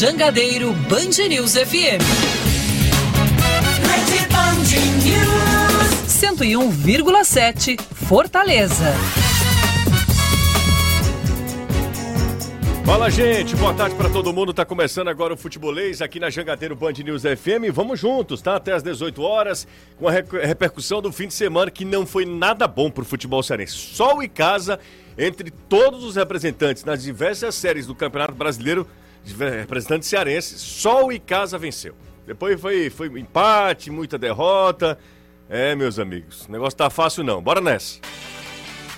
Jangadeiro Band News FM. Rede Band News. 101,7 Fortaleza. Fala, gente. Boa tarde para todo mundo. Tá começando agora o Futebolês aqui na Jangadeiro Band News FM. Vamos juntos, tá? Até às 18 horas, com a repercussão do fim de semana que não foi nada bom pro futebol cearense. Sol e casa entre todos os representantes nas diversas séries do Campeonato Brasileiro, representantes cearenses, Sol e casa venceu. Depois foi, foi empate, muita derrota. É, meus amigos, o negócio tá fácil não. Bora nessa.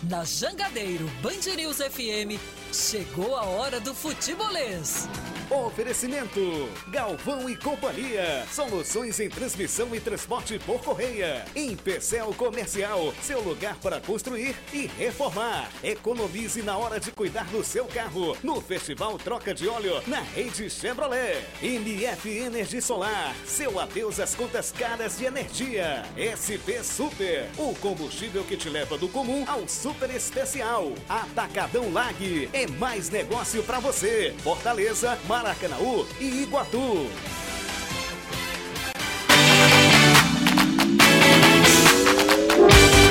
Na Jangadeiro Band News FM, chegou a hora do futebolês. Oferecimento: Galvão e Companhia. Soluções em transmissão e transporte por correia. Em Pecel Comercial, seu lugar para construir e reformar. Economize na hora de cuidar do seu carro. No Festival Troca de Óleo, na rede Chevrolet. MF Energia Solar, seu adeus às contas caras de energia. SP Super, o combustível que te leva do comum ao super especial. Atacadão Lag, mais negócio para você. Fortaleza, Maracanaú e Iguatu.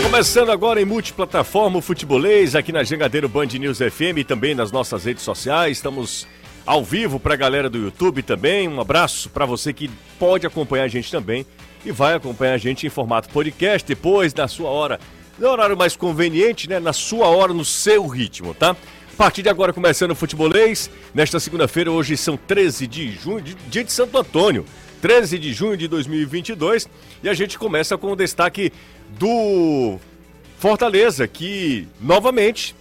Começando agora em multiplataforma o Futebolês, aqui na Jangadeiro Band News FM e também nas nossas redes sociais. Estamos ao vivo para a galera do YouTube também. Um abraço para você que pode acompanhar a gente também e vai acompanhar a gente em formato podcast depois, na sua hora, no horário mais conveniente, né? Na sua hora, no seu ritmo, tá? A partir de agora, começando o futebolês, nesta segunda-feira, hoje são 13 de junho, dia de Santo Antônio, 13 de junho de 2022, e a gente começa com o destaque do Fortaleza, que novamente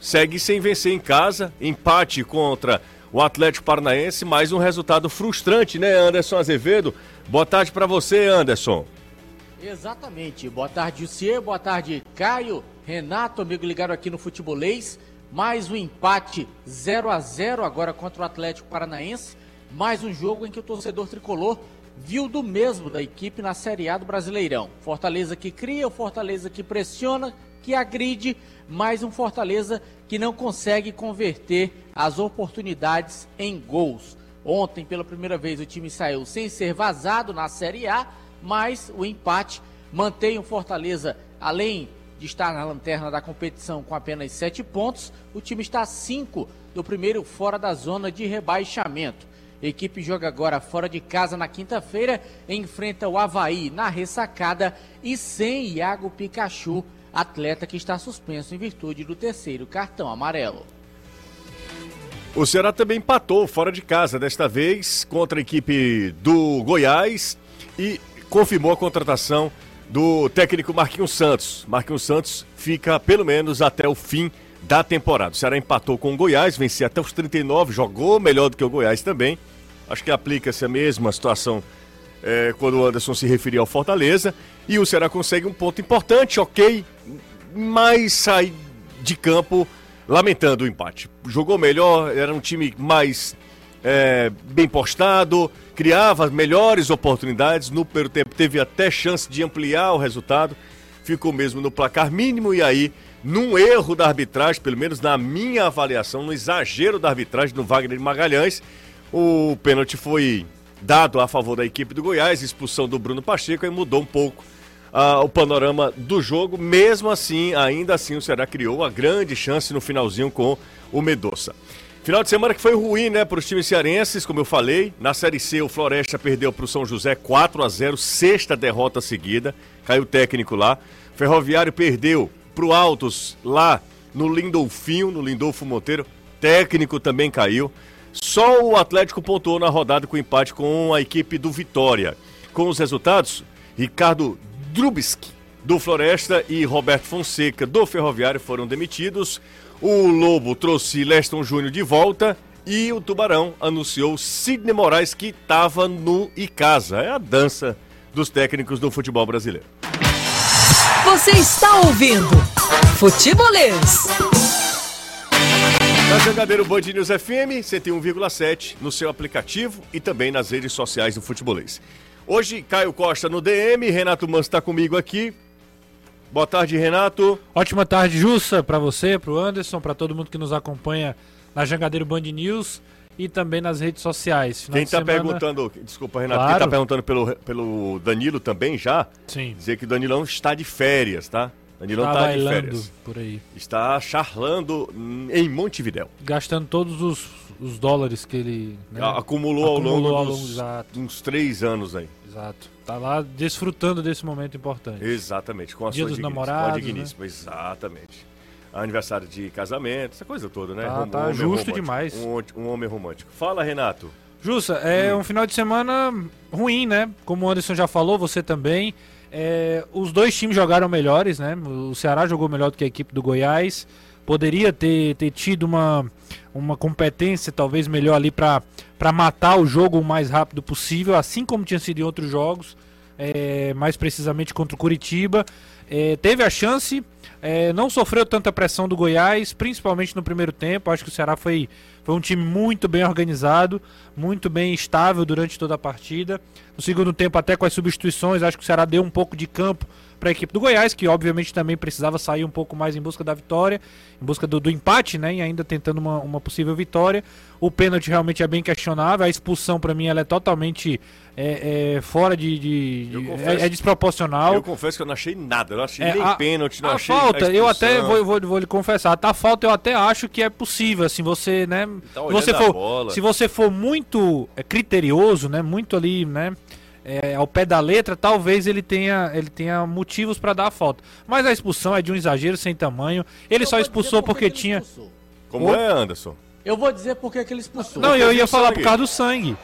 segue sem vencer em casa, empate contra o Atlético Paranaense, mais um resultado frustrante, né, Anderson Azevedo? Boa tarde para você, Anderson. Exatamente. Boa tarde, Jussier. Boa tarde, Caio, Renato, amigo ligado aqui no Futebolês. Mais um empate 0 a 0 agora contra o Atlético Paranaense. Mais um jogo em que o torcedor tricolor viu do mesmo da equipe na Série A do Brasileirão. Fortaleza que cria, o Fortaleza que pressiona, que agride, mais um Fortaleza que não consegue converter as oportunidades em gols. Ontem, pela primeira vez, o time saiu sem ser vazado na Série A, mas o empate mantém o Fortaleza, além de estar na lanterna da competição com apenas sete pontos, o time está a cinco do primeiro fora da zona de rebaixamento. A equipe joga agora fora de casa na quinta-feira, enfrenta o Havaí na ressacada e sem Iago Pikachu, atleta que está suspenso em virtude do terceiro cartão amarelo. O Ceará também empatou fora de casa, desta vez contra a equipe do Goiás e confirmou a contratação do técnico Marquinhos Santos. Marquinhos Santos fica pelo menos até o fim da temporada. O Ceará empatou com o Goiás, venceu até os 39, jogou melhor do que o Goiás também. Acho que aplica-se a mesma situação é, quando o Anderson se referia ao Fortaleza. E o Ceará consegue um ponto importante, ok, mas sai de campo lamentando o empate. Jogou melhor, era um time mais é, bem postado, criava melhores oportunidades. No primeiro tempo teve até chance de ampliar o resultado, ficou mesmo no placar mínimo e aí, num erro da arbitragem, pelo menos na minha avaliação, no exagero da arbitragem do Wagner Magalhães, o pênalti foi dado a favor da equipe do Goiás, expulsão do Bruno Pacheco e mudou um pouco uh, o panorama do jogo. Mesmo assim, ainda assim, o Ceará criou a grande chance no finalzinho com o Medoça. Final de semana que foi ruim, né, para os times cearenses, como eu falei. Na Série C, o Floresta perdeu para o São José 4 a 0 sexta derrota seguida. Caiu técnico lá. Ferroviário perdeu para o Altos lá no Lindolfinho, no Lindolfo Monteiro. Técnico também caiu. Só o Atlético pontuou na rodada com empate com a equipe do Vitória. Com os resultados, Ricardo Drubski, do Floresta, e Roberto Fonseca, do Ferroviário, foram demitidos. O Lobo trouxe Leston Júnior de volta e o Tubarão anunciou Sidney Moraes que estava no Icasa. É a dança dos técnicos do futebol brasileiro. Você está ouvindo Futebolês. Na Jangadeiro Band News FM 101,7 no seu aplicativo e também nas redes sociais do Futebolês. Hoje, Caio Costa no DM, Renato Mans está comigo aqui Boa tarde, Renato. Ótima tarde, Jussa, para você, para o Anderson, para todo mundo que nos acompanha na Jangadeiro Band News. e também nas redes sociais. Final Quem está semana... perguntando, desculpa Renato, claro. quem está perguntando pelo, pelo Danilo também já, Sim. dizer que o Danilão está de férias, tá? Danilão está tá de férias. por aí. Está charlando em Montevidéu. Gastando todos os, os dólares que ele né, acumulou, acumulou, ao longo, dos, ao longo uns três anos aí. Exato. Tá lá desfrutando desse momento importante. Exatamente, com a Dia sua dos namorados, né? exatamente. Aniversário de casamento, essa coisa toda, né? Tá, um, tá um justo demais. Um, um, homem romântico. Fala, Renato. Jussa, é hum. um final de semana ruim, né? Como o Anderson já falou, você também. É, os dois times jogaram melhores, né? O Ceará jogou melhor do que a equipe do Goiás. Poderia ter, ter tido uma, uma competência talvez melhor ali para matar o jogo o mais rápido possível, assim como tinha sido em outros jogos, é, mais precisamente contra o Curitiba. É, teve a chance, é, não sofreu tanta pressão do Goiás, principalmente no primeiro tempo. Acho que o Ceará foi, foi um time muito bem organizado, muito bem estável durante toda a partida. No segundo tempo, até com as substituições, acho que o Ceará deu um pouco de campo para a equipe do Goiás, que obviamente também precisava sair um pouco mais em busca da vitória, em busca do, do empate, né? E ainda tentando uma, uma possível vitória. O pênalti realmente é bem questionável, a expulsão para mim ela é totalmente é, é fora de. de confesso, é, é, desproporcional. Eu confesso que eu não achei nada, eu não achei é, nem a, pênalti, não a achei. Falta, eu até vou, vou, vou lhe confessar, a falta eu até acho que é possível, assim, você, né? Tá se você for, se você for muito é, criterioso, né? Muito ali, né? É, ao pé da letra, talvez ele tenha, ele tenha motivos para dar a falta. Mas a expulsão é de um exagero sem tamanho. Ele eu só expulsou porque, porque tinha. Expulsou. Como é, Anderson? Eu vou dizer porque que ele expulsou. Não, eu ia falar por causa do sangue.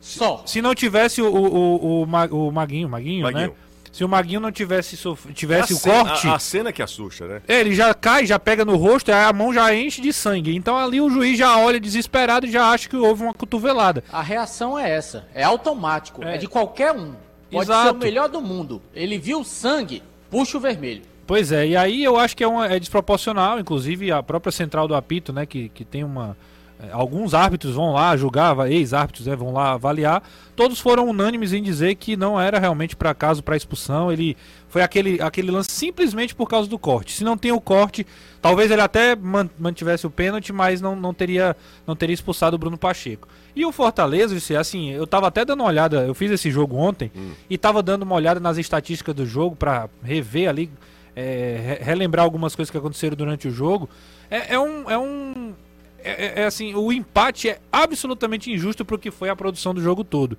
Só. Se não tivesse o, o, o, o, o Maguinho, Maguinho, Maguinho, né? Se o Maguinho não tivesse, sof... tivesse o cena, corte. A, a, cena que assusta, né? Ele já cai, já pega no rosto, aí a mão já enche de sangue. Então ali o juiz já olha desesperado e já acha que houve uma cotovelada. A reação é essa. É automático. É, é de qualquer um. Pode Exato. ser o melhor do mundo. Ele viu sangue, puxa o vermelho. Pois é, e aí eu acho que é, uma, é desproporcional, inclusive a própria central do apito, né, que, que tem uma, é, alguns árbitros vão lá julgar, ex-árbitros né, vão lá avaliar. Todos foram unânimes em dizer que não era realmente para caso para expulsão. Ele foi aquele, aquele lance simplesmente por causa do corte. Se não tem o corte, talvez ele até mantivesse o pênalti, mas não, não, teria, não teria expulsado o Bruno Pacheco. E o Fortaleza, assim, eu tava até dando uma olhada, eu fiz esse jogo ontem hum. e tava dando uma olhada nas estatísticas do jogo para rever ali, é, relembrar algumas coisas que aconteceram durante o jogo. É, é um, é um é, é, é, assim, o empate é absolutamente injusto pro que foi a produção do jogo todo.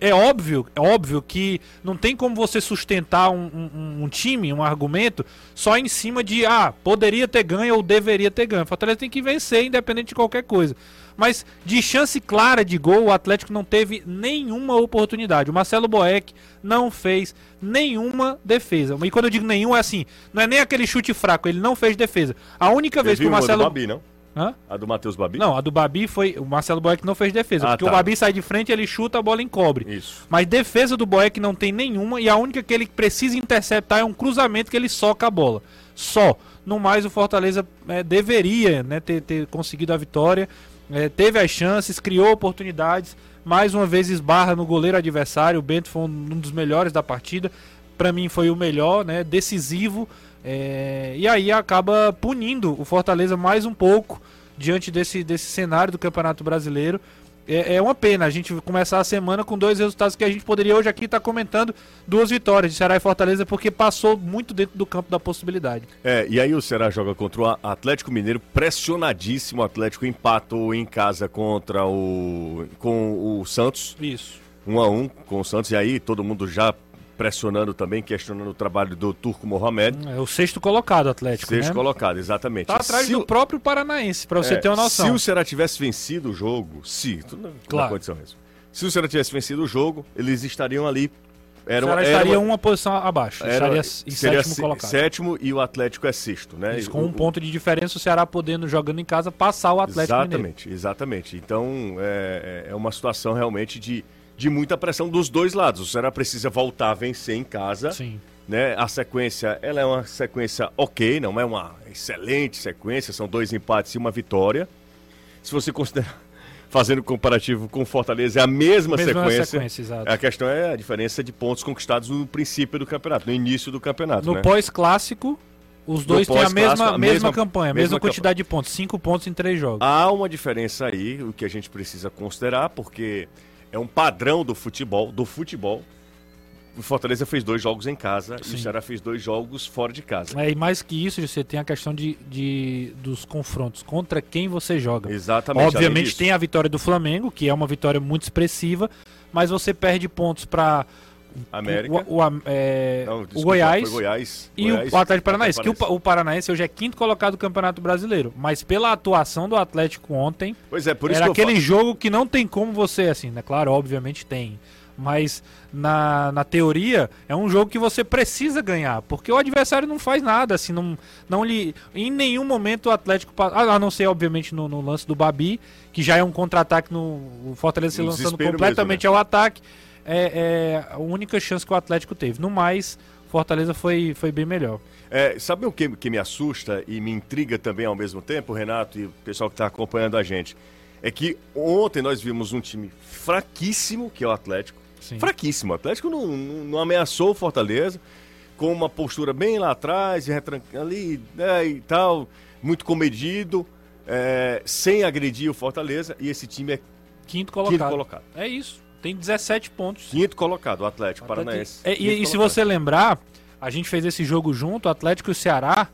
É óbvio, é óbvio que não tem como você sustentar um, um, um, time, um argumento, só em cima de ah, poderia ter ganho ou deveria ter ganho. O Fortaleza tem que vencer, independente de qualquer coisa. Mas de chance clara de gol, o Atlético não teve nenhuma oportunidade. O Marcelo Boeck não fez nenhuma defesa. E quando eu digo nenhum, é assim, não é nem aquele chute fraco, ele não fez defesa. A única vez que o Marcelo. Babi, não? Hã? A do Matheus Babi? Não, a do Babi foi. O Marcelo Boeck não fez defesa. Ah, porque tá. o Babi sai de frente ele chuta, a bola encobre. Isso. Mas defesa do Boeck não tem nenhuma. E a única que ele precisa interceptar é um cruzamento que ele soca a bola. Só. No mais, o Fortaleza é, deveria né, ter, ter, conseguido a vitória. É, teve as chances, criou oportunidades. Mais uma vez esbarra no goleiro adversário. O Bento foi um dos melhores da partida. Para mim foi o melhor, né? Decisivo é, e aí acaba punindo o Fortaleza mais um pouco diante desse, desse cenário do Campeonato Brasileiro. É, é uma pena a gente começar a semana com dois resultados que a gente poderia hoje aqui estar tá comentando duas vitórias de Ceará e Fortaleza, porque passou muito dentro do campo da possibilidade. É, e aí o Ceará joga contra o Atlético Mineiro, pressionadíssimo. O Atlético empatou em casa contra o. com o Santos. Isso. Um a um com o Santos, e aí todo mundo já pressionando também, questionando o trabalho do Turco Mohamed. É o sexto colocado, Atlético. Sexto né? colocado, exatamente. Tá atrás se do o... próprio Paranaense, para você é, ter uma noção. Se o Ceará tivesse vencido o jogo, se, tudo claro. condição mesmo. Se o Ceará tivesse vencido o jogo, eles estariam ali. Era o Ceará era estaria uma... uma posição abaixo. Era, estaria em seria sétimo colocado. Sétimo e o Atlético é sexto, né? Isso, com um ponto de diferença, o Ceará podendo, jogando em casa, passar o Atlético Exatamente, Mineiro. exatamente. Então, é, é, é uma situação realmente de de muita pressão dos dois lados. O Ceará precisa voltar a vencer em casa. Sim. Né? A sequência, ela é uma sequência ok, não é uma excelente sequência, são dois empates e uma vitória. Se você considerar fazendo comparativo com Fortaleza, é a mesma, mesma sequência. sequência a questão é a diferença de pontos conquistados no princípio do campeonato, no início do campeonato. No né? pós-clássico, Os dois têm a mesma, a mesma, mesma campanha, a mesma, mesma quantidade de pontos, cinco pontos em três jogos. Há uma diferença aí, o que a gente precisa considerar, porque é um padrão do futebol, do futebol. O Fortaleza fez dois jogos em casa Sim. e o Ceará fez dois jogos fora de casa. É, e mais que isso, você tem a questão de, de dos confrontos, contra quem você joga. Exatamente. Obviamente tem a vitória do Flamengo, que é uma vitória muito expressiva, mas você perde pontos para América. O, o, é, Não, desculpa, o Goiás, Goiás, e Goiás, o Atlético Paranaense. Que o, o, Paranaense hoje é quinto colocado do Campeonato Brasileiro. Mas pela atuação do Atlético ontem, pois é, por isso era aquele jogo que não tem como você, assim, né? Claro, obviamente tem. Mas na, na teoria é um jogo que você precisa ganhar, porque o adversário não faz nada, assim, não, não lhe. Em nenhum momento o Atlético. A não ser, obviamente, no, no lance do Babi, que já é um contra-ataque no. O Fortaleza se lançando completamente mesmo, né? ao ataque é, é, a única chance que o Atlético teve. No mais, Fortaleza foi, foi bem melhor. É, sabe o que, que me assusta e me intriga também ao mesmo tempo, Renato e o pessoal que está acompanhando a gente? É que ontem nós vimos um time fraquíssimo, que é o Atlético. Sim. Fraquíssimo. O Atlético não, não, não, ameaçou o Fortaleza, com uma postura bem lá atrás, ali né, e tal, muito comedido, é, sem agredir o Fortaleza. E esse time é quinto colocado. Quinto colocado. É isso. Tem 17 pontos. Quinto colocado, o Atlético, Atlético Paranaense. É, e, e se você lembrar, a gente fez esse jogo junto, o Atlético e o Ceará.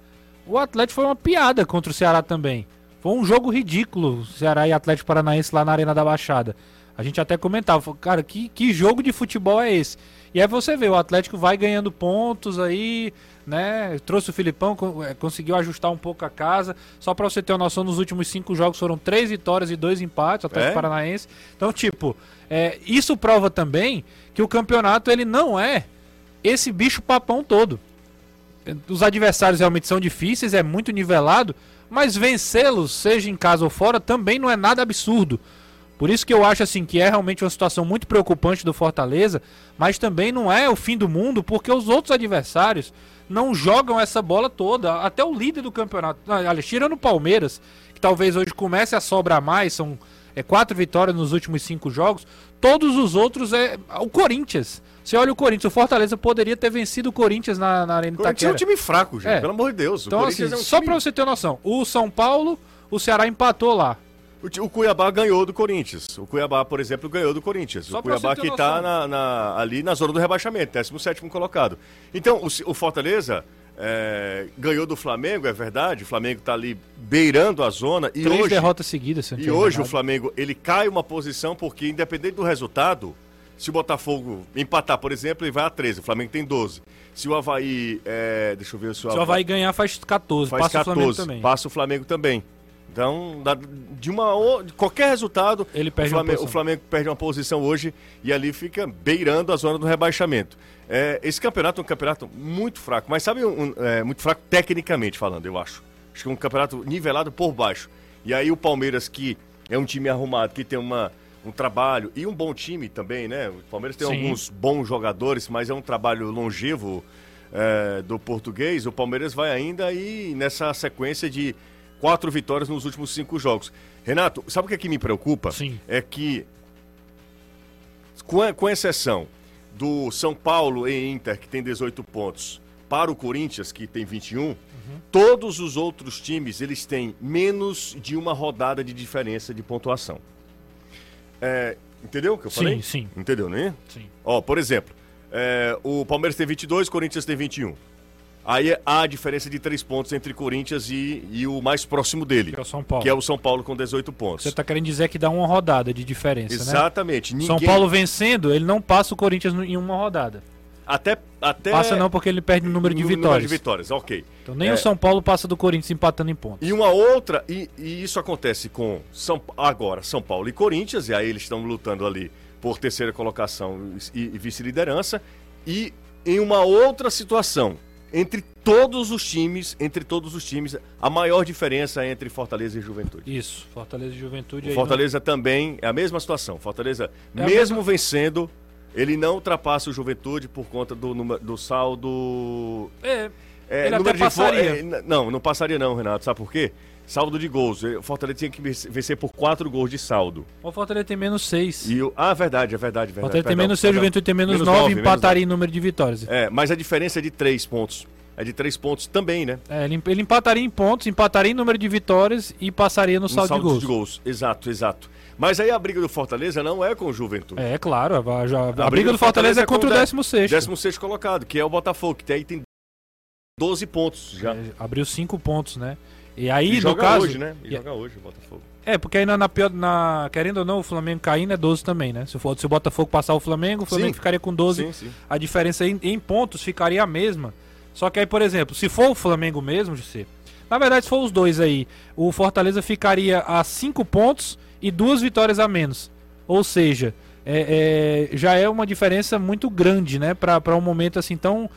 O Atlético foi uma piada contra o Ceará também. Foi um jogo ridículo, Ceará e Atlético Paranaense lá na Arena da Baixada. A gente até comentava, cara, que, que jogo de futebol é esse? E aí você vê, o Atlético vai ganhando pontos aí, né? Trouxe o Filipão, é, conseguiu ajustar um pouco a casa. Só para você ter uma noção, nos últimos cinco jogos foram três vitórias e dois empates, o Atlético é? Paranaense. Então, tipo, é, isso prova também que o campeonato ele não é esse bicho papão todo. Os adversários realmente são difíceis, é muito nivelado, mas vencê-los, seja em casa ou fora, também não é nada absurdo. Por isso que eu acho assim que é realmente uma situação muito preocupante do Fortaleza, mas também não é o fim do mundo, porque os outros adversários não jogam essa bola toda. Até o líder do campeonato, aliás, tirando o Palmeiras, que talvez hoje comece a sobrar mais, são é, quatro vitórias nos últimos cinco jogos. Todos os outros é o Corinthians. Você olha o Corinthians, o Fortaleza poderia ter vencido o Corinthians na, na Arena Itaquera. Corinthians é um time fraco, gente, é. pelo amor de Deus. Então, assim, é um só time... pra você ter noção, o São Paulo, o Ceará empatou lá. O, Cuiabá ganhou do Corinthians. O Cuiabá, por exemplo, ganhou do Corinthians. Só o Cuiabá que está na, na, ali na zona do rebaixamento, 17 colocado. Então, o, o Fortaleza é, ganhou do Flamengo, é verdade. O Flamengo está ali beirando a zona. E Três hoje, derrotas seguidas. E hoje o Flamengo ele cai uma posição porque, independente do resultado, se o Botafogo empatar, por exemplo, ele vai a 13. O Flamengo tem 12. Se o Havaí. É, deixa eu ver se o Havaí. Se o Havaí ganhar, faz 14. Faz passa 14, o Flamengo também. Passa o Flamengo também. Então, de uma de qualquer resultado, ele perde o, Flamengo, o Flamengo perde uma posição hoje e ali fica beirando a zona do rebaixamento. É, esse campeonato é um campeonato muito fraco, mas sabe, um, é, muito fraco tecnicamente falando, eu acho. Acho que é um campeonato nivelado por baixo. E aí o Palmeiras, que é um time arrumado, que tem uma, um trabalho e um bom time também, né? O Palmeiras tem Sim. alguns bons jogadores, mas é um trabalho longevo é, do português. O Palmeiras vai ainda aí nessa sequência de quatro vitórias nos últimos cinco jogos. Renato, sabe o que, é que me preocupa? Sim. É que, com, com exceção do São Paulo e Inter, que tem 18 pontos, para o Corinthians, que tem 21, uhum. todos os outros times eles têm menos de uma rodada de diferença de pontuação. É, entendeu o que eu falei? Sim, sim. Entendeu, né? Sim. Ó, por exemplo, é, o Palmeiras tem 22, o Corinthians tem 21. Aí há a diferença de três pontos entre Corinthians e, e o mais próximo dele. Que é o São Paulo. Que é o São Paulo com 18 pontos. Você está querendo dizer que dá uma rodada de diferença, né? Exatamente. né? Ninguém... São Paulo vencendo, ele não passa o Corinthians em uma rodada. Até, até... Passa não porque ele perde o número de vitórias. Número de vitórias, ok. Então nem é... o São Paulo passa do Corinthians empatando em pontos. E uma outra, e, e isso acontece com São agora São Paulo e Corinthians, e aí eles estão lutando ali por terceira colocação e, e vice-liderança. E em uma outra situação, entre todos os times, entre todos os times, a maior diferença é entre Fortaleza e Juventude. Isso, Fortaleza e Juventude. Fortaleza não... também é a mesma situação. Fortaleza, é mesmo mesma... vencendo, ele não ultrapassa o Juventude por conta do, do saldo. É. é ele até passaria. É, não, não passaria não, Renato. Sabe por quê? Saldo de gols. O Fortaleza tinha que vencer por 4 gols de saldo. O Fortaleza tem menos 6. E o... Ah, verdade, é verdade. verdade Fortaleza tem menos 6, o Juventude tem menos 9 e empataria em número de vitórias. É, mas a diferença é de 3 pontos. é de três pontos também, né? É, ele, ele empataria em pontos, empataria em número de vitórias e passaria no, saldo, saldo, de, gols. de gols. Exato, exato. Mas aí a briga do Fortaleza não é com o Juventude. É, claro. A, a, a, a briga, briga, do Fortaleza, Fortaleza é contra o 16 16 colocado, que é o Botafogo, que aí tem 12 pontos já. É, abriu 5 pontos, né? E aí, e no joga caso. hoje, né? E, e joga hoje o Botafogo. É, porque aí na, na, na, Querendo ou não, o Flamengo caindo é 12 também, né? Se, for, se o Botafogo passar o Flamengo, o Flamengo sim. ficaria com 12. Sim, sim. A diferença em, em, pontos ficaria a mesma. Só que aí, por exemplo, se for o Flamengo mesmo, José, na verdade, se for os dois aí, o Fortaleza ficaria a 5 pontos e duas vitórias a menos. Ou seja, é, é, já é uma diferença muito grande, né? Para um momento assim tão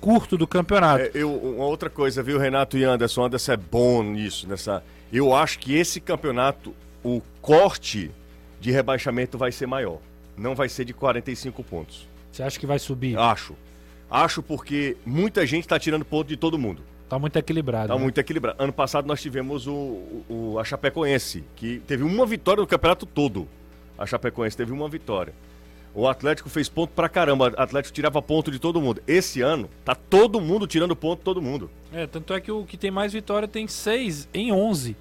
curto do campeonato. É, eu, uma outra coisa, viu, Renato e Anderson? Anderson é bom nisso, nessa eu acho que esse campeonato, o corte de rebaixamento vai ser maior. Não vai ser de 45 pontos. Você acha que vai subir? Acho. Acho porque muita gente está tirando ponto de todo mundo. Tá muito equilibrado. Tá né? muito equilibrado. Ano passado nós tivemos o, o, a Chapecoense, que teve uma vitória no campeonato todo. A Chapecoense teve uma vitória. O Atlético fez ponto pra caramba. O Atlético tirava ponto de todo mundo. Esse ano, tá todo mundo tirando ponto de todo mundo. É, tanto é que o que tem mais vitória tem seis em 11.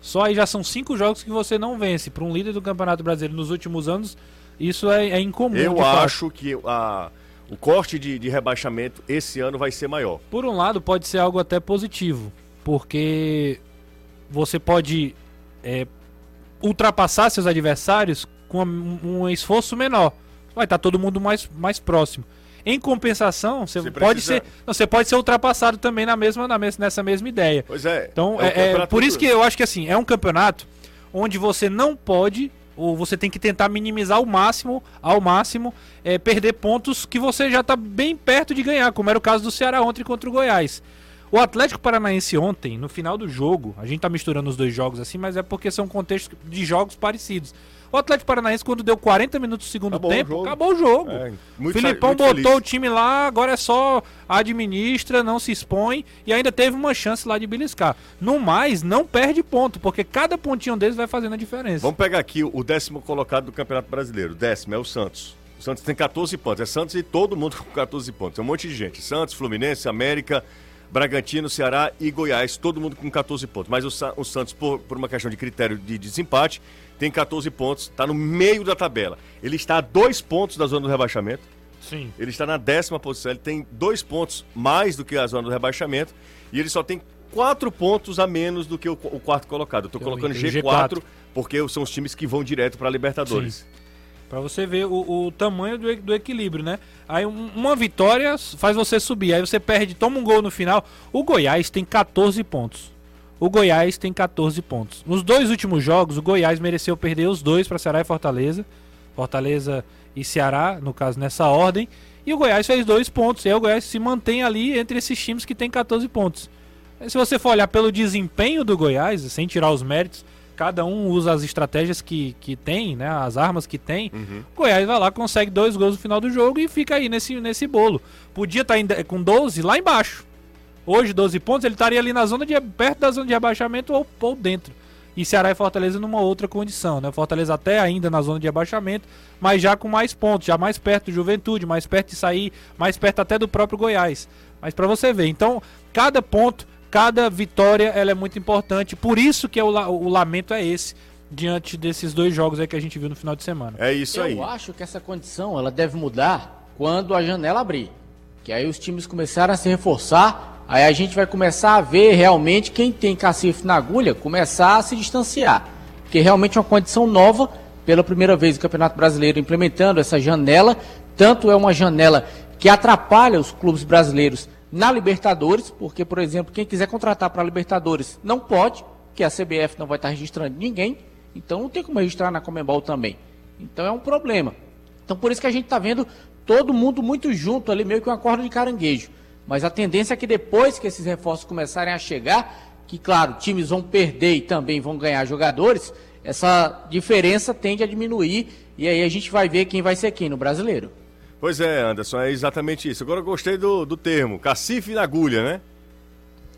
Só aí já são cinco jogos que você não vence. Para um líder do Campeonato Brasileiro nos últimos anos, isso é, é incomum. Eu acho que a, o corte de, de rebaixamento esse ano vai ser maior. Por um lado, pode ser algo até positivo. Porque você pode é, ultrapassar seus adversários com um esforço menor vai estar tá todo mundo mais, mais próximo. Em compensação, você, você pode ser, não, você pode ser ultrapassado também na mesma, na mesma, nessa mesma ideia. Pois é. Então, é, é por isso que eu acho que assim, é um campeonato onde você não pode ou você tem que tentar minimizar ao máximo, ao máximo, é, perder pontos que você já está bem perto de ganhar, como era o caso do Ceará ontem contra o Goiás. O Atlético Paranaense ontem, no final do jogo, a gente está misturando os dois jogos assim, mas é porque são contextos de jogos parecidos. O Atlético Paranaense, quando deu 40 minutos do segundo acabou tempo, o acabou o jogo. É, Filipão botou feliz. o time lá, agora é só administra, não se expõe e ainda teve uma chance lá de beliscar. No mais, não perde ponto, porque cada pontinho deles vai fazendo a diferença. Vamos pegar aqui o décimo colocado do Campeonato Brasileiro. O décimo é o Santos. O Santos tem 14 pontos. É Santos e todo mundo com 14 pontos. É um monte de gente. Santos, Fluminense, América, Bragantino, Ceará e Goiás, todo mundo com 14 pontos. Mas o, Sa o Santos, por, por, uma questão de critério de desempate, tem 14 pontos, está no meio da tabela. Ele está a dois pontos da zona do rebaixamento. Sim. Ele está na décima posição, ele tem dois pontos mais do que a zona do rebaixamento e ele só tem quatro pontos a menos do que o, o quarto colocado. Eu estou colocando G4, G4, porque são os times que vão direto para a Libertadores. Sim. Para você ver o, o tamanho do, do, equilíbrio, né? Aí um, uma vitória faz você subir, aí você perde, toma um gol no final. O Goiás tem 14 pontos. O Goiás tem 14 pontos. Nos dois últimos jogos, o Goiás mereceu perder os dois para Ceará e Fortaleza. Fortaleza e Ceará, no caso, nessa ordem. E o Goiás fez dois pontos. E aí o Goiás se mantém ali entre esses times que tem 14 pontos. Se você for olhar pelo desempenho do Goiás, sem tirar os méritos, cada um usa as estratégias que, que tem, né? As armas que tem. Uhum. O Goiás vai lá, consegue dois gols no final do jogo e fica aí nesse, nesse bolo. Podia estar tá com 12 lá embaixo. Hoje, 12 pontos, ele estaria ali na zona de. perto da zona de abaixamento ou, ou dentro. E Ceará e Fortaleza numa outra condição, né? Fortaleza até ainda na zona de abaixamento, mas já com mais pontos, já mais perto do Juventude, mais perto de sair, mais perto até do próprio Goiás. Mas para você ver, então, cada ponto cada vitória ela é muito importante. Por isso que é o, o lamento é esse diante desses dois jogos aí que a gente viu no final de semana. É isso Eu aí. Eu acho que essa condição ela deve mudar quando a janela abrir. Que aí os times começarem a se reforçar, aí a gente vai começar a ver realmente quem tem cacife na agulha começar a se distanciar. Porque realmente é uma condição nova, pela primeira vez o Campeonato Brasileiro implementando essa janela, tanto é uma janela que atrapalha os clubes brasileiros na Libertadores, porque, por exemplo, quem quiser contratar para a Libertadores não pode, que a CBF não vai estar registrando ninguém, então não tem como registrar na Comembol também. Então é um problema. Então por isso que a gente está vendo todo mundo muito junto ali, meio que uma corda de caranguejo. Mas a tendência é que depois que esses reforços começarem a chegar, que claro, times vão perder e também vão ganhar jogadores, essa diferença tende a diminuir e aí a gente vai ver quem vai ser quem no brasileiro. Pois é, Anderson, é exatamente isso. Agora eu gostei do, do termo, cacife na agulha, né?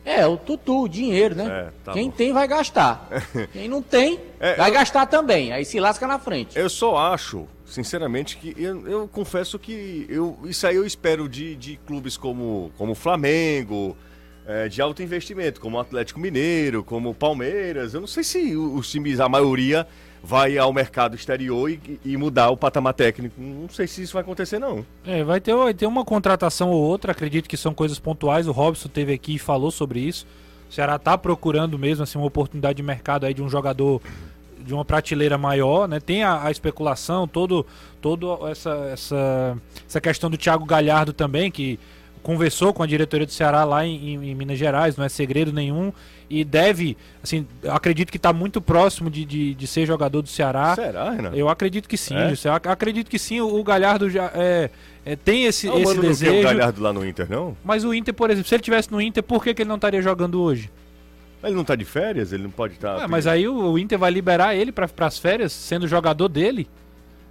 É, o tutu, o dinheiro, né? É, tá Quem bom. tem vai gastar. Quem não tem, é, vai eu... gastar também. Aí se lasca na frente. Eu só acho, sinceramente, que eu, eu confesso que eu, isso aí eu espero de, de clubes como, como Flamengo, é, de alto investimento, como o Atlético Mineiro, como o Palmeiras. Eu não sei se os times, a maioria, vai ao mercado exterior e, e, mudar o patamar técnico. Não sei se isso vai acontecer, não. É, vai ter, vai ter uma contratação ou outra, acredito que são coisas pontuais. O Robson teve aqui e falou sobre isso. O Ceará está procurando mesmo assim, uma oportunidade de mercado aí de um jogador de uma prateleira maior, né? Tem a, a especulação, todo, todo essa, essa, essa questão do Thiago Galhardo também, que conversou com a diretoria do Ceará lá em, em, Minas Gerais, não é segredo nenhum. E deve, assim, acredito que está muito próximo de, de, de, ser jogador do Ceará. Será, Renan? Eu acredito que sim, é? acredito que sim. O, Galhardo já é, é, tem esse, não, esse desejo. Não o Galhardo lá no Inter, não? Mas o Inter, por exemplo, se ele tivesse no Inter, por que, que ele não estaria jogando hoje? Ele não está de férias? Ele não pode estar. Tá... É, mas aí o, o, Inter vai liberar ele para as férias, sendo jogador dele.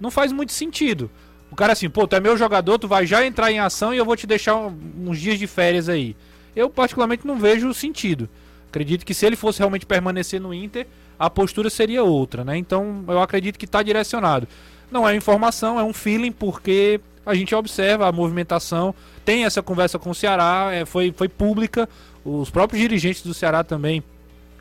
Não faz muito sentido. O cara assim, pô, tu é meu jogador, tu vai já entrar em ação e eu vou te deixar uns dias de férias aí. Eu particularmente não vejo sentido. Acredito que se ele fosse realmente permanecer no Inter, a postura seria outra, né? Então eu acredito que está direcionado. Não é informação, é um feeling, porque a gente observa a movimentação, tem essa conversa com o Ceará, é, foi, foi pública, os próprios dirigentes do Ceará também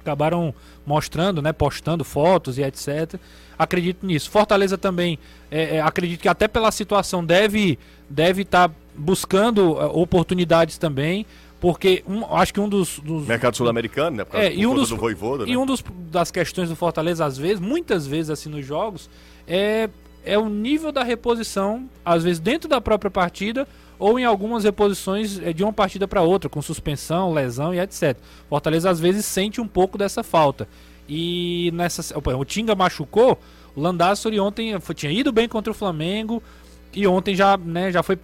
acabaram mostrando, né, postando fotos e etc. Acredito nisso. Fortaleza também, é, é, acredito que até pela situação deve deve estar tá buscando é, oportunidades também, porque um, acho que um dos, dos mercado sul-americano, né, é, e um dos, do Voivoda, né? e um dos das questões do Fortaleza às vezes, muitas vezes assim nos jogos, é é o nível da reposição, às vezes dentro da própria partida ou em algumas reposições é, de uma partida para outra, com suspensão, lesão e etc. Fortaleza às vezes sente um pouco dessa falta. E nessa. O Tinga machucou, o Landassori ontem foi, tinha ido bem contra o Flamengo. E ontem já, né, já foi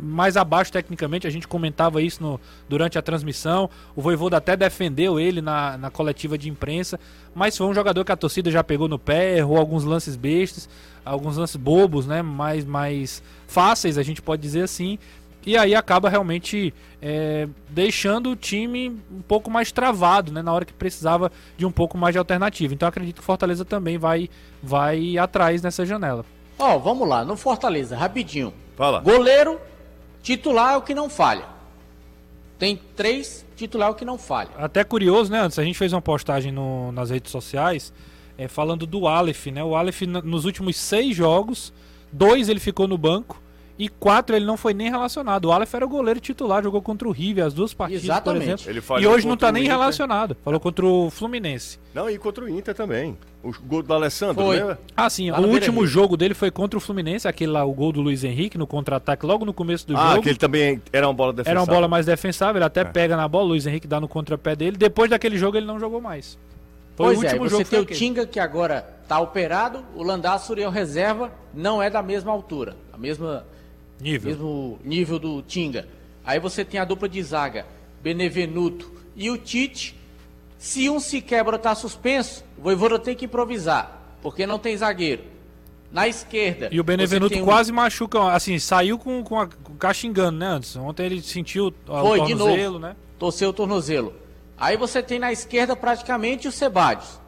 mais abaixo tecnicamente, a gente comentava isso no, durante a transmissão. O Voivoda até defendeu ele na, na coletiva de imprensa, mas foi um jogador que a torcida já pegou no pé, errou alguns lances bestas, alguns lances bobos, né, mais, mais fáceis, a gente pode dizer assim. E aí acaba realmente é, deixando o time um pouco mais travado, né? Na hora que precisava de um pouco mais de alternativa. Então acredito que o Fortaleza também vai, vai atrás nessa janela. Ó, oh, vamos lá, no Fortaleza, rapidinho. Fala. Goleiro, titular é o que não falha. Tem três, titular é o que não falha. Até curioso, né? Antes a gente fez uma postagem no, nas redes sociais é, falando do Aleph, né? O Aleph nos últimos seis jogos, dois ele ficou no banco e quatro ele não foi nem relacionado. O Aleph era o goleiro titular, jogou contra o River as duas partidas, Exatamente. por exemplo. e hoje não está nem relacionado. Falou contra o Fluminense. Não, e contra o Inter também. O gol do Alessandro, foi. lembra? Ah, sim. Lá o último jogo dele foi contra o Fluminense, aquele lá, o gol do Luiz Henrique no contra-ataque logo no começo do ah, jogo. Ah, aquele também era uma bola defensável. Era uma bola mais defensável, ele até é. pega na bola, o Luiz Henrique dá no contrapé dele. Depois daquele jogo ele não jogou mais. Foi pois o é, último é, você jogo tem o Tinga que agora está operado, o Landassuri é o reserva, não é da mesma altura, a mesma nível. mesmo nível do Tinga. Aí você tem a dupla de zaga, Benevenuto e o Tite. Se um se quebra ou está suspenso, o Voivoda tem que improvisar, porque não tem zagueiro. Na esquerda. E o Benevenuto um... quase machuca, assim, saiu com, com, a, com caxingando, né, antes. Ontem ele sentiu Foi, o tornozelo, né? Torceu o tornozelo. Aí você tem na esquerda praticamente o Sebadios.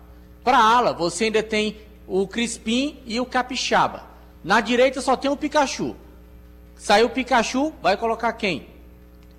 Para ala, você ainda tem o Crispim e o Capixaba. Na direita só tem o Pikachu. Saiu o Pikachu, vai colocar quem?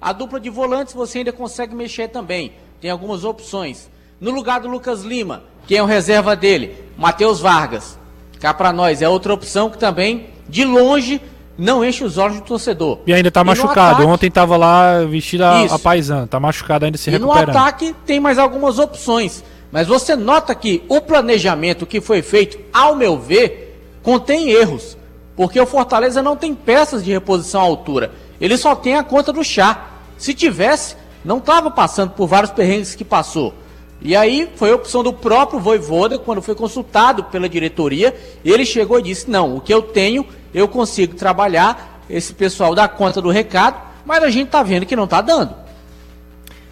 A dupla de volantes você ainda consegue mexer também. Tem algumas opções. No lugar do Lucas Lima, quem é o reserva dele? Matheus Vargas. Cá para nós, é outra opção que também, de longe, não enche os olhos do torcedor. E ainda tá e machucado. Ataque... Ontem tava lá vestido a, a paisana. Tá machucado ainda se e recuperando. E no ataque tem mais algumas opções. Mas você nota que o planejamento que foi feito, ao meu ver, contém erros. Porque o Fortaleza não tem peças de reposição à altura. Ele só tem a conta do chá. Se tivesse, não estava passando por vários perrengues que passou. E aí foi a opção do próprio Voivoda, quando foi consultado pela diretoria, ele chegou e disse: Não, o que eu tenho, eu consigo trabalhar. Esse pessoal dá conta do recado, mas a gente está vendo que não está dando.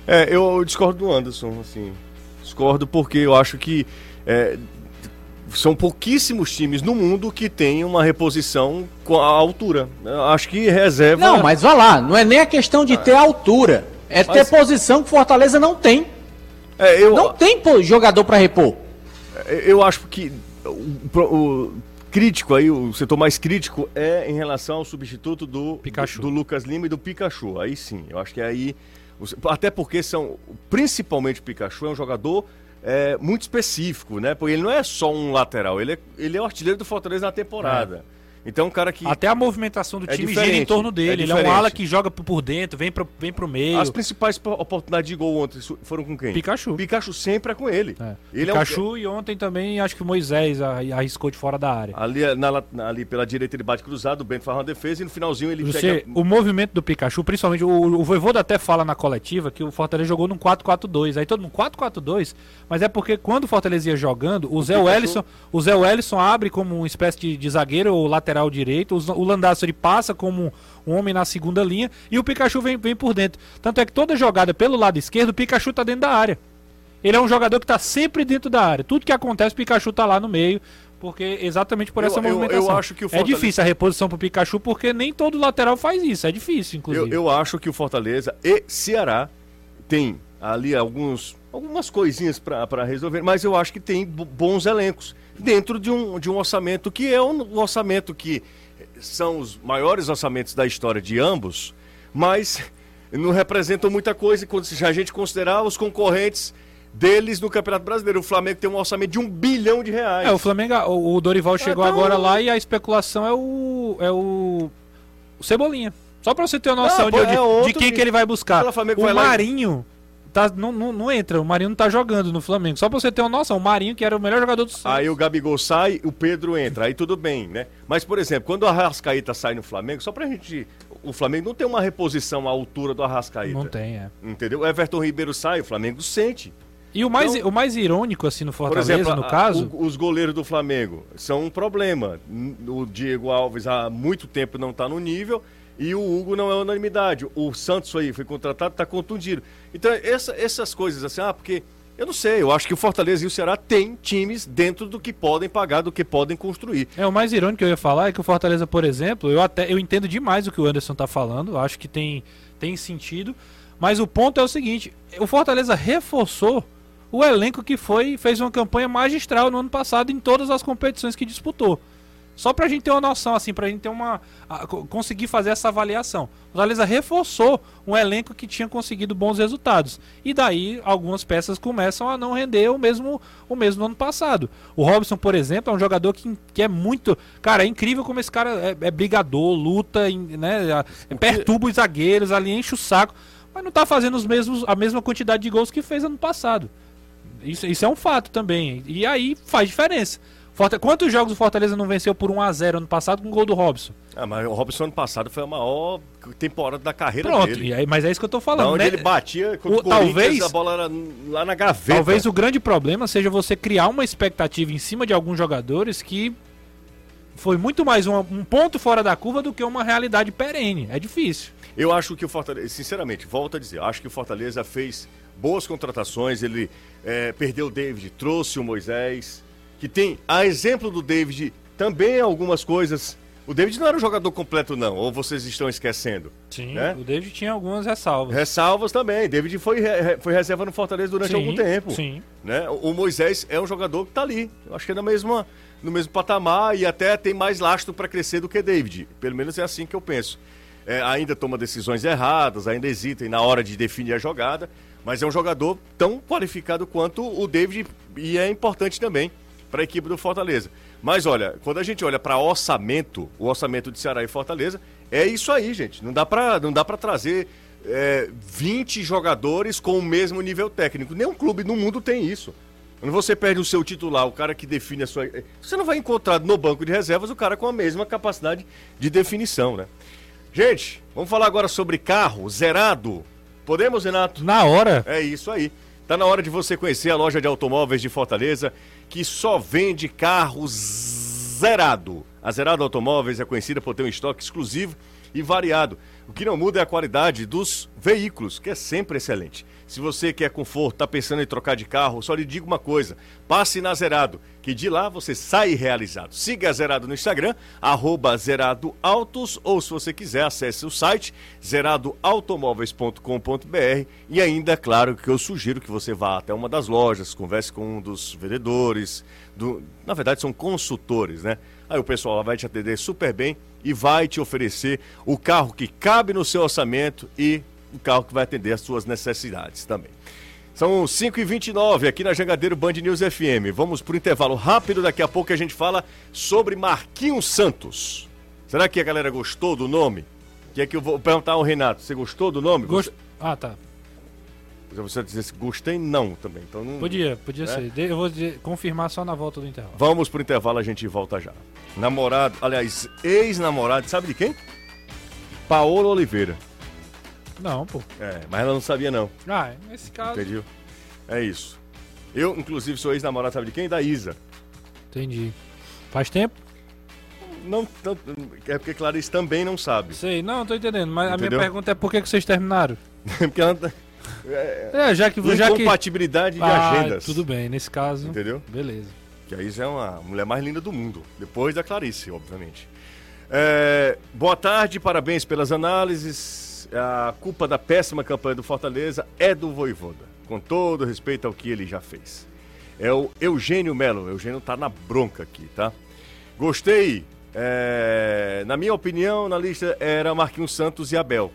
É, eu discordo do Anderson, assim. Discordo porque eu acho que é, são pouquíssimos times no mundo que têm uma reposição com a altura. Eu acho que reserva. Não, mas vá lá, não é nem a questão de ter altura. É Mas... ter posição que Fortaleza não tem. É, eu... Não tem jogador para repor. É, eu acho que o, o, crítico aí, o setor mais crítico é em relação ao substituto do, Pikachu. do, do Lucas Lima e do Pikachu. Aí sim, eu acho que aí. Até porque são. Principalmente o Pikachu é um jogador é, muito específico, né? Porque ele não é só um lateral, ele é, ele é o artilheiro do Fortaleza na temporada. É. Então, um cara que. Até a movimentação do é time gira em torno dele. É ele é um ala que joga por dentro, vem pro, vem pro meio. As principais oportunidades de gol ontem foram com quem? Pikachu. Pikachu sempre é com ele. É. ele Pikachu é um... e ontem também acho que o Moisés arriscou de fora da área. Ali, na, ali pela direita ele bate cruzado, o Bento faz uma defesa e no finalzinho ele Você, pega... O movimento do Pikachu, principalmente, o, o Voivoda até fala na coletiva que o Fortaleza jogou num 4-4-2. Aí todo mundo 4-4-2, mas é porque quando o Fortaleza ia jogando, o, o Zé Wellison, o Zé Wellison abre como uma espécie de, de zagueiro ou lateral direito, os o Landaço ele passa como um homem na segunda linha e o Pikachu vem, vem por dentro. Tanto é que toda jogada pelo lado esquerdo, o Pikachu tá dentro da área. Ele é um jogador que tá sempre dentro da área. Tudo que acontece, o Pikachu tá lá no meio. Porque exatamente por essa eu, movimentação. Eu, eu acho que o Fortaleza... É difícil a reposição pro Pikachu, porque nem todo lateral faz isso. É difícil, inclusive. Eu, eu acho que o Fortaleza e Ceará tem ali alguns, algumas coisinhas para resolver, mas eu acho que tem bons elencos dentro de um, de um orçamento que é um orçamento que são os maiores orçamentos da história de ambos, mas não representam muita coisa se a gente considerar os concorrentes deles no Campeonato Brasileiro. O Flamengo tem um orçamento de um bilhão de reais. É, o Flamengo, o Dorival chegou então... agora lá e a especulação é o. é o. o Cebolinha. Só pra você ter uma noção de, é de, quem que ele vai buscar. O Marinho tá, não, não, não, entra, o Marinho não tá jogando no Flamengo. Só pra você ter uma noção, o Marinho, que era o melhor jogador do Santos. Aí o Gabigol sai, o Pedro entra, aí tudo bem, né? Mas, por exemplo, quando o Arrascaíta sai no Flamengo, só pra gente. O Flamengo não tem uma reposição à altura do Arrascaíta. Não tem, é. Entendeu? O Everton Ribeiro sai, o Flamengo sente. E o mais, então, o mais irônico, assim, no Fortaleza, exemplo, no caso. O, os goleiros do Flamengo são um problema. O Diego Alves há muito tempo não está no nível. E o Hugo não é unanimidade. O Santos aí foi contratado, está contundido. Então, essa, essas coisas assim, ah, porque. Eu não sei, eu acho que o Fortaleza e o Ceará têm times dentro do que podem pagar, do que podem construir. É, o mais irônico que eu ia falar é que o Fortaleza, por exemplo, eu até eu entendo demais o que o Anderson está falando, acho que tem, tem sentido, mas o ponto é o seguinte, o Fortaleza reforçou o elenco que foi fez uma campanha magistral no ano passado em todas as competições que disputou. Só pra gente ter uma noção, assim, pra gente ter uma. A, conseguir fazer essa avaliação. O Fortaleza reforçou um elenco que tinha conseguido bons resultados. E daí algumas peças começam a não render o mesmo, o mesmo no ano passado. O Robson, por exemplo, é um jogador que, que é muito. Cara, é incrível como esse cara é, é brigador, luta, né? Perturba os zagueiros, ali enche o saco. Mas não tá fazendo os mesmos, a mesma quantidade de gols que fez ano passado. Isso, isso é um fato também. E aí faz diferença. Quantos jogos o Fortaleza não venceu por 1x0 ano passado com o gol do Robson? Ah, mas o Robson ano passado foi a maior temporada da carreira Pronto, dele. Pronto, mas é isso que eu tô falando. onde né? ele batia o, talvez a bola era lá na gaveta. Talvez o grande problema seja você criar uma expectativa em cima de alguns jogadores que foi muito mais um, um ponto fora da curva do que uma realidade perene. É difícil. Eu acho que o Fortaleza, sinceramente, volto a dizer, acho que o Fortaleza fez boas contratações, ele é, perdeu o David, trouxe o Moisés, que tem, a exemplo do David, também algumas coisas. O David não era um jogador completo, não, ou vocês estão esquecendo? Sim, né? o David tinha algumas ressalvas. Ressalvas também. David foi, foi reserva no Fortaleza durante sim, algum tempo. Sim. Né? O Moisés é um jogador que está ali. Eu acho que é na mesma, no mesmo patamar e até tem mais lastro para crescer do que David. Pelo menos é assim que eu penso. É, ainda toma decisões erradas, ainda hesita na hora de definir a jogada, mas é um jogador tão qualificado quanto o David e é importante também para a equipe do Fortaleza. Mas olha, quando a gente olha para orçamento, o orçamento de Ceará e Fortaleza, é isso aí, gente. Não dá para trazer é, 20 jogadores com o mesmo nível técnico. Nenhum clube no mundo tem isso. Quando você perde o seu titular, o cara que define a sua. Você não vai encontrar no banco de reservas o cara com a mesma capacidade de definição, né? Gente, vamos falar agora sobre carro zerado. Podemos, Renato? Na hora. É isso aí. Tá na hora de você conhecer a loja de automóveis de Fortaleza, que só vende carro zerado. A Zerado Automóveis é conhecida por ter um estoque exclusivo e variado. O que não muda é a qualidade dos veículos, que é sempre excelente. Se você quer conforto, está pensando em trocar de carro, só lhe digo uma coisa: passe na Zerado, que de lá você sai realizado. Siga a Zerado no Instagram, arroba Zerado Autos, ou se você quiser, acesse o site zeradoautomóveis.com.br e ainda, claro, que eu sugiro que você vá até uma das lojas, converse com um dos vendedores, do... na verdade são consultores, né? Aí o pessoal vai te atender super bem e vai te oferecer o carro que cabe no seu orçamento e o carro que vai atender às suas necessidades também. São 5h29 aqui na Jangadeiro Band News FM. Vamos para o intervalo rápido, daqui a pouco a gente fala sobre Marquinhos Santos. Será que a galera gostou do nome? Que é que eu vou perguntar ao Renato, você gostou do nome? Gost... Ah, tá. Você dizer gostei não também. Então não, podia, podia né? ser. Eu vou confirmar só na volta do intervalo. Vamos pro intervalo, a gente volta já. Namorado, aliás, ex-namorado, sabe de quem? Paola Oliveira. Não, pô. É, mas ela não sabia não. Ah, nesse caso. Entendeu? É isso. Eu, inclusive, sou ex-namorado, sabe de quem? Da Isa. Entendi. Faz tempo? Não, não é porque Clarice também não sabe. Sei, não, tô entendendo. Mas Entendeu? a minha pergunta é por que, que vocês terminaram? porque ela. É, é, já que. Já Incompatibilidade que... de ah, agendas. Tudo bem, nesse caso. Entendeu? Beleza. Que a Isa é uma mulher mais linda do mundo. Depois da Clarice, obviamente. É, boa tarde, parabéns pelas análises. A culpa da péssima campanha do Fortaleza é do Voivoda, com todo respeito ao que ele já fez. É o Eugênio Melo. Eugênio tá na bronca aqui, tá? Gostei. É, na minha opinião, na lista era Marquinhos Santos e Abel.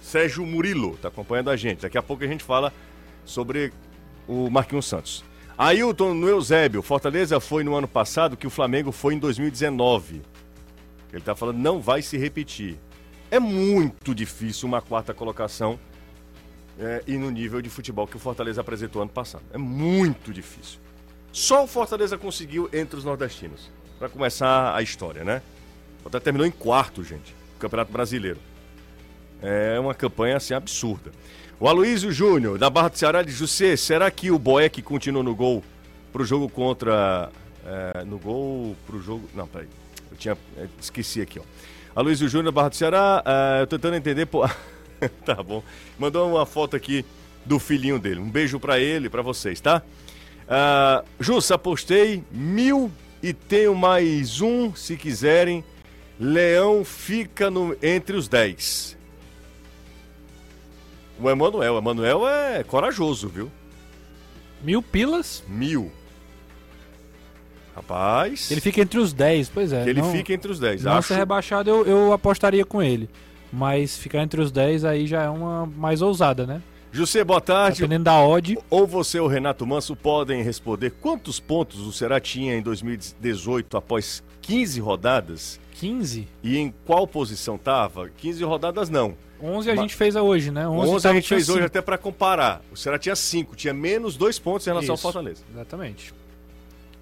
Sérgio Murilo está acompanhando a gente. Daqui a pouco a gente fala sobre o Marquinhos Santos. Ailton no Eusébio. Fortaleza foi no ano passado que o Flamengo foi em 2019. Ele está falando não vai se repetir. É muito difícil uma quarta colocação é, e no nível de futebol que o Fortaleza apresentou ano passado. É muito difícil. Só o Fortaleza conseguiu entre os nordestinos. Para começar a história, né? O terminou em quarto, gente. No Campeonato Brasileiro. É uma campanha assim absurda. O Aloysio Júnior, da Barra do Ceará, de José, será que o Boeck continua no gol pro jogo contra. É, no gol pro jogo. Não, peraí. Tinha. É, esqueci aqui, ó. Aloysio Júnior, Barra do Ceará, eu tô tentando entender. Pô... tá bom. Mandou uma foto aqui do filhinho dele. Um beijo para ele, para vocês, tá? Uh, Jus, apostei mil e tenho mais um, se quiserem. Leão fica no, entre os dez. O Emanuel. O Emanuel é corajoso, viu? Mil pilas? Mil. Rapaz. Ele fica entre os 10, pois é. Que ele não, fica entre os 10. Não acho... ser rebaixado, eu, eu apostaria com ele. Mas ficar entre os 10 aí já é uma mais ousada, né? José, boa tarde. Dependendo da odd. Ou você ou Renato Manso podem responder quantos pontos o Será tinha em 2018 após 15 rodadas? 15? E em qual posição estava? 15 rodadas não. 11 a Mas... gente fez hoje, né? 11, 11 a gente fez hoje até para comparar. O Ceará tinha 5, tinha menos 2 pontos em relação Isso, ao Fortaleza. Exatamente.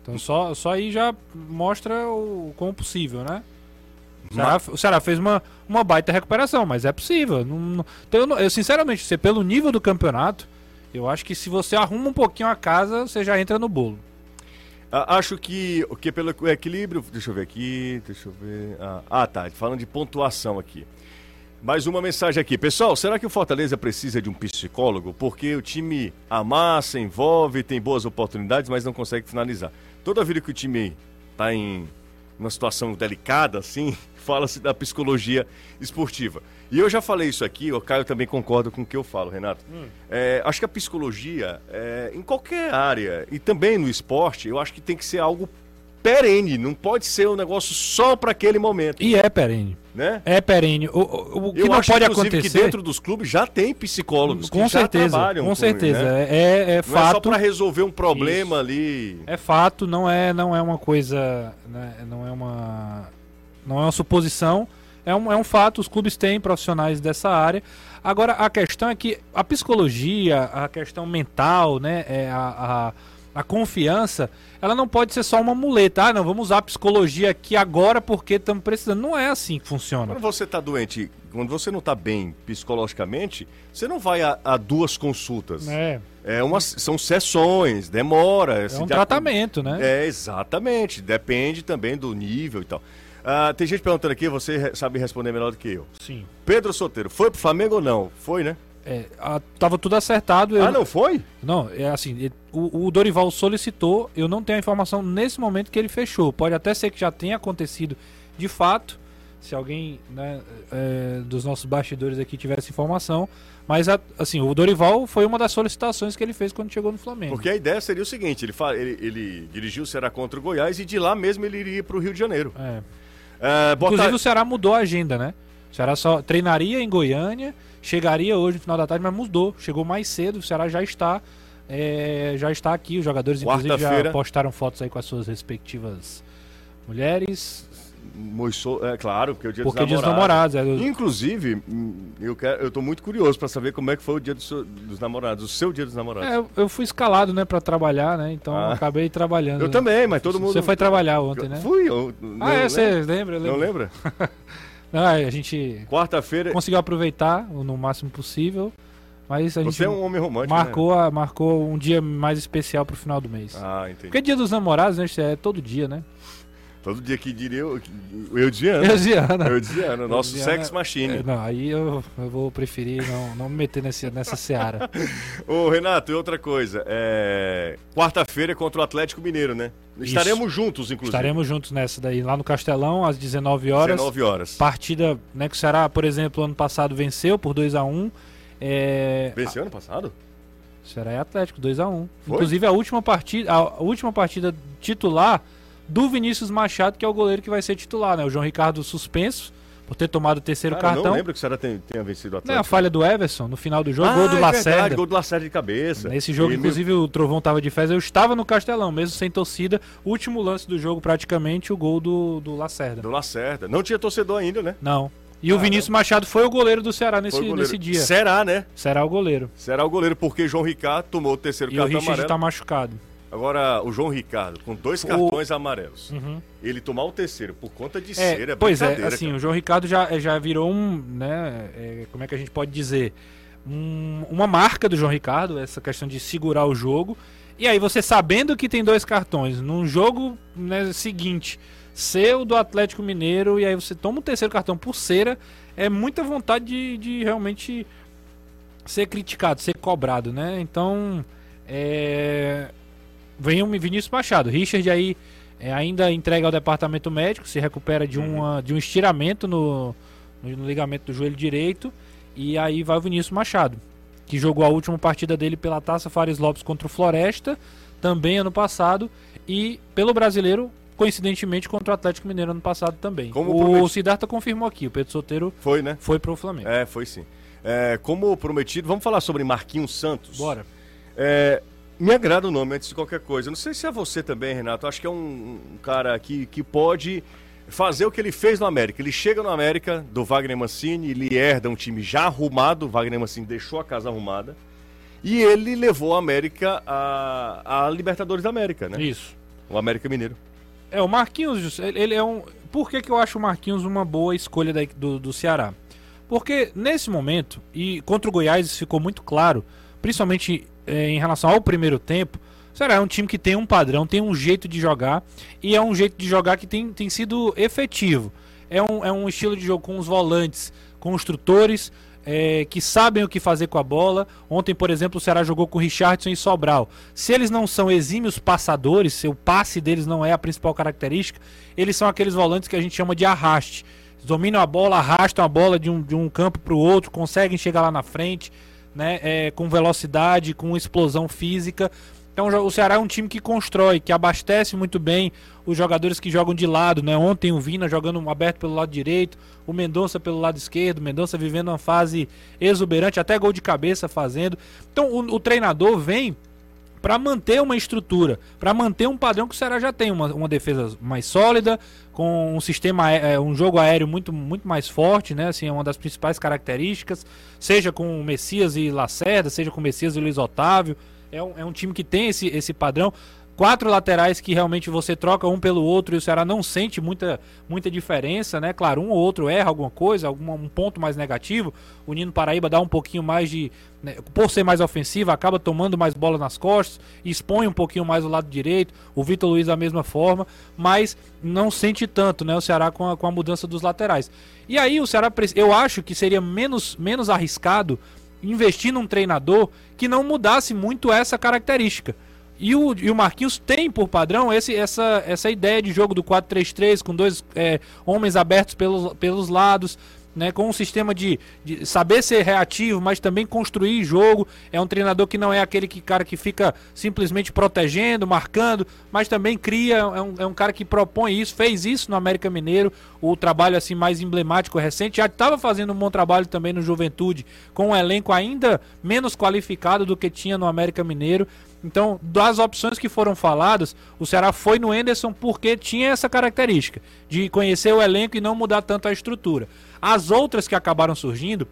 Então só, só aí já mostra o como possível, né? O Ceará, o Ceará, fez uma, uma baita recuperação, mas é possível. Não, não, então eu, eu, sinceramente, você, pelo nível do campeonato, eu acho que se você arruma um pouquinho a casa, você já entra no bolo. acho que, que pelo equilíbrio. Deixa eu ver aqui. Deixa eu ver. Ah, ah, tá. Falando de pontuação aqui. Mais uma mensagem aqui. Pessoal, será que o Fortaleza precisa de um psicólogo? Porque o time amassa, envolve, tem boas oportunidades, mas não consegue finalizar. Toda vida que o time está em uma situação delicada, assim, fala-se da psicologia esportiva. E eu já falei isso aqui, o Caio também concorda com o que eu falo, Renato. Hum. É, acho que a psicologia, é, em qualquer área, e também no esporte, eu acho que tem que ser algo perene, não pode ser um negócio só para aquele momento. E é perene. Né? É perene. O, o, o que Eu não acho, pode acontecer que dentro dos clubes já tem psicólogos com certeza, com, com certeza. Né? É, é, fato. Não é só para resolver um problema Isso. ali. É fato, não é, não é uma coisa, né? não é uma, não é uma suposição. É um, é um fato. Os clubes têm profissionais dessa área. Agora a questão é que a psicologia, a questão mental, né, é a, a a confiança, ela não pode ser só uma muleta. Ah, não, vamos usar a psicologia aqui agora porque estamos precisando. Não é assim que funciona. Quando você está doente, quando você não está bem psicologicamente, você não vai a, a duas consultas. É. É uma, são sessões, demora. É um tratamento, né? É, exatamente. Depende também do nível e tal. Ah, tem gente perguntando aqui, você sabe responder melhor do que eu. Sim. Pedro Soteiro, foi pro Flamengo ou não? Foi, né? É, a, tava tudo acertado. eu- Ah, não foi? Não, é assim, o, o Dorival solicitou, eu não tenho a informação nesse momento que ele fechou. Pode até ser que já tenha acontecido de fato, se alguém né, é, dos nossos bastidores aqui tivesse informação. Mas a- assim, o Dorival foi uma das solicitações que ele fez quando chegou no Flamengo. Porque a ideia seria o seguinte: ele, ele, ele dirigiu o Ceará contra o Goiás e de lá mesmo ele iria pro Rio de Janeiro. É. É, Inclusive o Ceará mudou a agenda, né? O Ceará só treinaria em Goiânia, chegaria hoje no final da tarde, mas mudou. Chegou mais cedo, o Ceará já está. é, já está aqui, os jogadores inclusive já postaram fotos aí com as suas respectivas mulheres. Moissou, é claro, porque é o dia Porque dos dia dos namorados. namorados. é, Inclusive, hum, eu, quero, eu tô muito curioso pra saber como é que foi o dia do seu- dos namorados, o seu dia dos namorados. É, eu- fui escalado, né, pra trabalhar, né? Então Ah. acabei trabalhando. eu né? também, mas todo mundo. Você foi trabalhar ontem, né? Fui, eu. Ah, é, você lembra? Não lembra? Ah, a gente Quarta-feira. conseguiu aproveitar no máximo possível, mas a gente Você é um homem romântico. marcou, Né? a- marcou um dia mais especial pro final do mês. Ah, entendi. Porque dia dos namorados, né? É todo dia, né? Todo dia que diria eu, eu dizia Eu dizia, Ana. Eu dizia nosso sex machine. É, não, aí eu, eu vou preferir não, não me meter nesse, nessa seara. Ô, Renato, e outra coisa. É... Quarta-feira é contra o Atlético Mineiro, né? Estaremos juntos, inclusive. Estaremos juntos nessa daí, lá no Castelão, às 19 horas. 19 horas. Partida, né, que o Ceará, por exemplo, ano passado venceu por 2 a 1 é... Venceu ano passado? Ceará é Atlético, 2 a 1 Foi? Inclusive a última partida, a última partida titular do Vinícius Machado, que é o goleiro que vai ser titular, né? O João Ricardo suspenso por ter tomado o terceiro Cara, eu cartão. não lembro que o Ceará tenha, tenha vencido o Não é Atlético. a falha do Everson no final do jogo, ah, gol do é Lacerda. verdade, gol do Lacerda de cabeça. Nesse jogo, E inclusive, o Trovão tava de festa. Eu estava no Castelão, mesmo sem torcida. Último lance do jogo, praticamente, o gol do, do Lacerda. Do Lacerda. Não tinha torcedor ainda, né? Não. E o Vinícius Machado foi o goleiro do Ceará nesse, o nesse dia. Será, né? Será o goleiro. Será o goleiro, porque João Ricardo tomou o terceiro E o cartão Richard amarelo. tá machucado. Agora, o João Ricardo, com dois O- cartões amarelos, Uhum. ele tomar o terceiro por conta de É, ser, é pois é, assim, cara. o João Ricardo já, já virou um, né, é, como é que a gente pode dizer, Um- uma marca do João Ricardo, essa questão de segurar o jogo. E aí você sabendo que tem dois cartões, num jogo né, seguinte, ser o do Atlético Mineiro, e aí você toma o terceiro cartão por cera, é muita vontade de, de realmente ser criticado, ser cobrado, né? Então, é... vem o Vinícius Machado. Richard aí é, ainda entrega ao departamento médico, se recupera de, uma, de um estiramento no, no, ligamento do joelho direito. E aí vai o Vinícius Machado, que jogou a última partida dele pela Taça Fares Lopes contra o Floresta, também ano passado, e pelo brasileiro, coincidentemente, contra o Atlético Mineiro ano passado também. Como o prometi- Siddhartha confirmou aqui, o Pedro Soteiro Foi, né? foi pro Flamengo. É, foi sim. É, como prometido, vamos falar sobre Marquinhos Santos. Bora. É, me agrada o nome antes de qualquer coisa. Não sei se é você também, Renato. Acho que é um, um cara aqui que pode fazer o que ele fez no América. Ele chega no América do Wagner Mancini, ele herda um time já arrumado. O Wagner Mancini deixou a casa arrumada. E ele levou a América a, a Libertadores da América, né? Isso. O América Mineiro. É, o Marquinhos, ele ele é um. Por que, que eu acho o Marquinhos uma boa escolha da- do, do Ceará? Porque nesse momento, e contra o Goiás isso ficou muito claro, principalmente em relação ao primeiro tempo, o Ceará é um time que tem um padrão, tem um jeito de jogar, e é um jeito de jogar que tem, tem sido efetivo. É um, é um estilo de jogo com os volantes construtores, eh, que sabem o que fazer com a bola. Ontem, por exemplo, o Ceará jogou com Richardson e Sobral. Se eles não são exímios passadores, se o passe deles não é a principal característica, eles são aqueles volantes que a gente chama de arraste. Dominam a bola, arrastam a bola de um, de um campo para o outro, conseguem chegar lá na frente, né, é, com velocidade, com explosão física. Então o Ceará é um time que constrói, que abastece muito bem os jogadores que jogam de lado, né? Ontem o Vina jogando aberto pelo lado direito, o Mendonça pelo lado esquerdo, o Mendonça vivendo uma fase exuberante, até gol de cabeça fazendo. Então o, o treinador vem para manter uma estrutura, para manter um padrão que o Ceará já tem, uma, uma defesa mais sólida, com um sistema, aé- é, um jogo aéreo muito, muito mais forte, né? Assim, é uma das principais características, seja com o Messias e Lacerda, seja com o Messias e Luiz Otávio. É um, é um time que tem esse, esse padrão. Quatro laterais que realmente você troca um pelo outro e o Ceará não sente muita, muita diferença, né? Claro, um ou outro erra alguma coisa, algum um ponto mais negativo. O Nino Paraíba dá um pouquinho mais de. Né, por ser mais ofensivo, acaba tomando mais bola nas costas, expõe um pouquinho mais o lado direito. O Vitor Luiz da mesma forma, mas não sente tanto, né? O Ceará com a, com a mudança dos laterais. E aí o Ceará, eu acho que seria menos, menos arriscado investir num treinador que não mudasse muito essa característica. E o, e o Marquinhos tem por padrão esse, essa, essa ideia de jogo do 4-3-3, com dois é, homens abertos pelos, pelos lados, né, com um sistema de, de, saber ser reativo, mas também construir jogo. É um treinador que não é aquele que, cara que fica simplesmente protegendo, marcando, mas também cria. É um, é um cara que propõe isso, fez isso no América Mineiro, o trabalho assim mais emblemático recente. Já estava fazendo um bom trabalho também no Juventude, com um elenco ainda menos qualificado do que tinha no América Mineiro. Então, das opções que foram faladas, o Ceará foi no Enderson porque tinha essa característica de conhecer o elenco e não mudar tanto a estrutura. As outras que acabaram surgindo,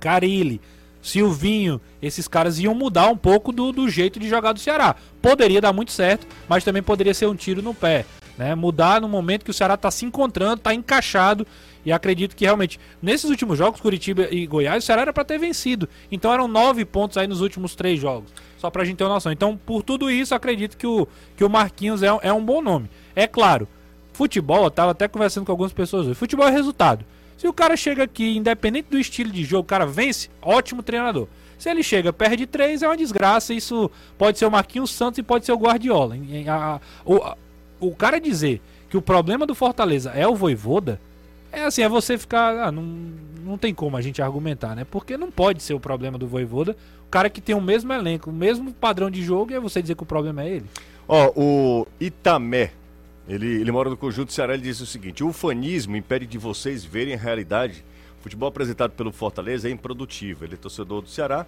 Carilli, Silvinho, esses caras iam mudar um pouco do, do jeito de jogar do Ceará. Poderia dar muito certo, mas também poderia ser um tiro no pé. Né? Mudar no momento que o Ceará está se encontrando, está encaixado. E acredito que realmente, nesses últimos jogos, Curitiba e Goiás, o Ceará era para ter vencido. Então eram nove pontos aí nos últimos três jogos. Só pra gente ter uma noção. Então, por tudo isso, acredito que o, que o Marquinhos é, é um bom nome. É claro, futebol, eu tava até conversando com algumas pessoas hoje. Futebol é resultado. Se o cara chega aqui, independente do estilo de jogo, o cara vence, ótimo treinador. Se ele chega, perde três, é uma desgraça. Isso pode ser o Marquinhos Santos e pode ser o Guardiola. A, a, o, o cara dizer que o problema do Fortaleza é o Voivoda, é assim, é você ficar. Ah, não, não tem como a gente argumentar, né? Porque não pode ser o problema do Voivoda cara que tem o mesmo elenco, o mesmo padrão de jogo, e é você dizer que o problema é ele. Ó, o Itamé, ele, ele mora no Conjunto Ceará, ele disse o seguinte: o fanismo impede de vocês verem a realidade. O futebol apresentado pelo Fortaleza é improdutivo. Ele é torcedor do Ceará.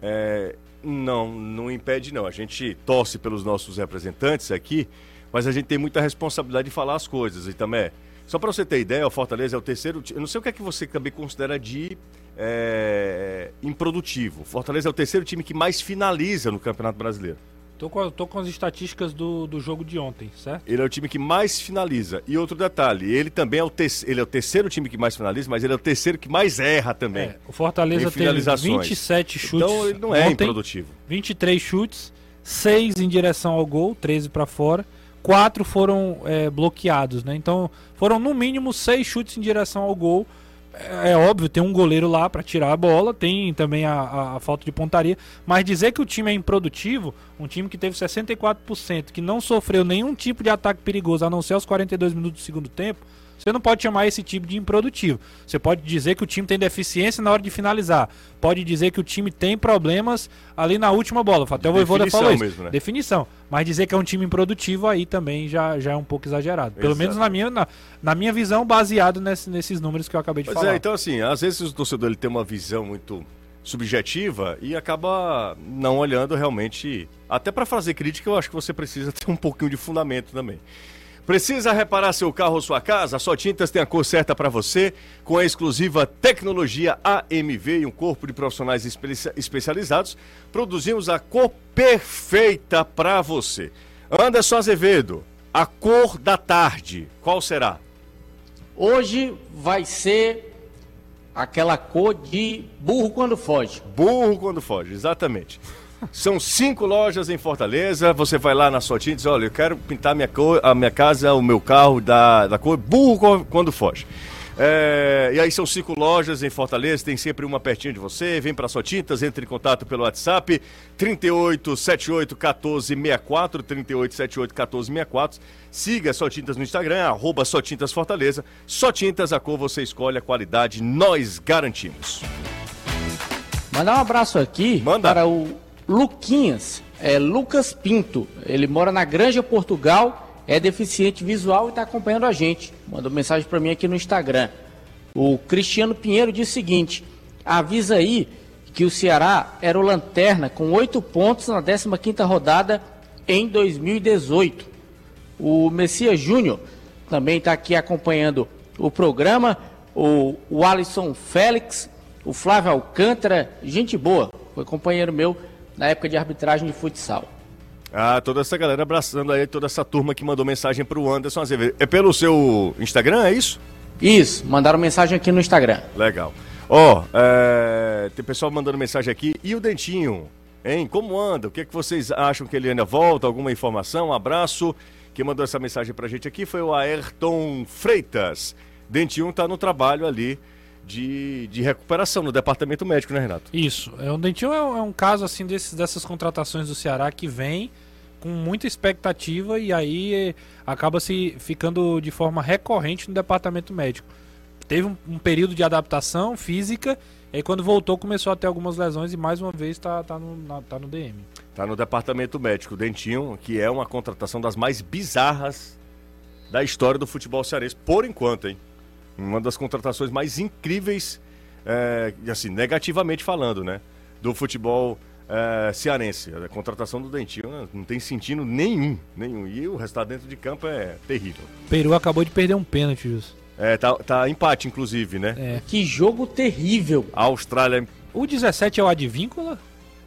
É, não, não impede, não. A gente torce pelos nossos representantes aqui, mas a gente tem muita responsabilidade de falar as coisas. Itamé, só para você ter ideia, o Fortaleza é o terceiro. Eu não sei o que é que você também considera de é, improdutivo. Fortaleza é o terceiro time que mais finaliza no Campeonato Brasileiro. Tô com, tô com as estatísticas do, do jogo de ontem, certo? Ele é o time que mais finaliza. E outro detalhe, ele também é o, te, ele é o terceiro time que mais finaliza, mas ele é o terceiro que mais erra também. É, o Fortaleza tem 27 chutes. Então ele não é ontem, improdutivo. 23 chutes, 6 em direção ao gol, 13 para fora. Quatro foram é, bloqueados, né? Então foram no mínimo seis chutes em direção ao gol é, é óbvio, tem um goleiro lá para tirar a bola, tem também a, a, a, falta de pontaria, mas dizer que o time é improdutivo, um time que teve 64%, que não sofreu nenhum tipo de ataque perigoso, a não ser aos 42 minutos do segundo tempo, você não pode chamar esse tipo de improdutivo. Você pode dizer que o time tem deficiência na hora de finalizar. Pode dizer que o time tem problemas ali na última bola. Até o Voivoda falou isso. Mesmo, né? Definição. Mas dizer que é um time improdutivo aí também já, já é um pouco exagerado. Pelo Exato. menos na minha, na, na, minha visão, baseado nesse, nesses números que eu acabei de pois é, falar. É, então assim, às vezes o torcedor ele tem uma visão muito subjetiva e acaba não olhando realmente. Até para fazer crítica, eu acho que você precisa ter um pouquinho de fundamento também. Precisa reparar seu carro ou sua casa? Só Tintas tem a cor certa para você, com a exclusiva tecnologia AMV e um corpo de profissionais especializados. Produzimos a cor perfeita para você. Anderson Azevedo, a cor da tarde, qual será? Hoje vai ser aquela cor de burro quando foge. Burro quando foge, exatamente. São cinco lojas em Fortaleza. Você vai lá na sua tinta e diz: Olha, eu quero pintar minha cor, a minha casa, o meu carro da, da cor burro quando foge. É, e aí são cinco lojas em Fortaleza, tem sempre uma pertinho de você. Vem para Só Tintas, entre em contato pelo WhatsApp 3878 1464, 3878 1464. Siga Só Tintas no Instagram, arroba Só Tintas Fortaleza. Só Tintas, a cor você escolhe, a qualidade nós garantimos. Mandar um abraço aqui Manda. para o Luquinhas, é Lucas Pinto. Ele mora na Granja Portugal, é deficiente visual e está acompanhando a gente. Mandou mensagem para mim aqui no Instagram. O Cristiano Pinheiro diz o seguinte: avisa aí que o Ceará era o lanterna com oito pontos na 15 rodada em 2018. O Messias Júnior também está aqui acompanhando o programa. O, o Alisson Félix, o Flávio Alcântara, gente boa, foi companheiro meu na época de arbitragem de futsal. Ah, toda essa galera abraçando aí, toda essa turma que mandou mensagem pro Anderson Azevedo. É pelo seu Instagram, é isso? Isso, mandaram mensagem aqui no Instagram. Legal. Ó, oh, é... tem pessoal mandando mensagem aqui. E o Dentinho? Hein? Como anda? O que, é que vocês acham que ele ainda volta? Alguma informação? Um abraço. Quem mandou essa mensagem pra gente aqui foi o Ayrton Freitas. Dentinho tá no trabalho ali de, de recuperação no departamento médico, né, Renato? Isso. É, o Dentinho é, um, é um caso assim desses, dessas contratações do Ceará que vem com muita expectativa e aí é, acaba se ficando de forma recorrente no departamento médico. Teve um, um, período de adaptação física, e aí quando voltou começou a ter algumas lesões e mais uma vez está tá no, tá no DM. Está no departamento médico, Dentinho, que é uma contratação das mais bizarras da história do futebol cearense, por enquanto, hein? Uma das contratações mais incríveis, é, assim, negativamente falando, né? Do futebol é, cearense. A contratação do Dentinho né, não tem sentido nenhum, nenhum. E o resultado dentro de campo é terrível. Peru acabou de perder um pênalti, Jus. É, tá, tá empate, inclusive, né? É. Que jogo terrível. A Austrália. O 17 é o Advíncula?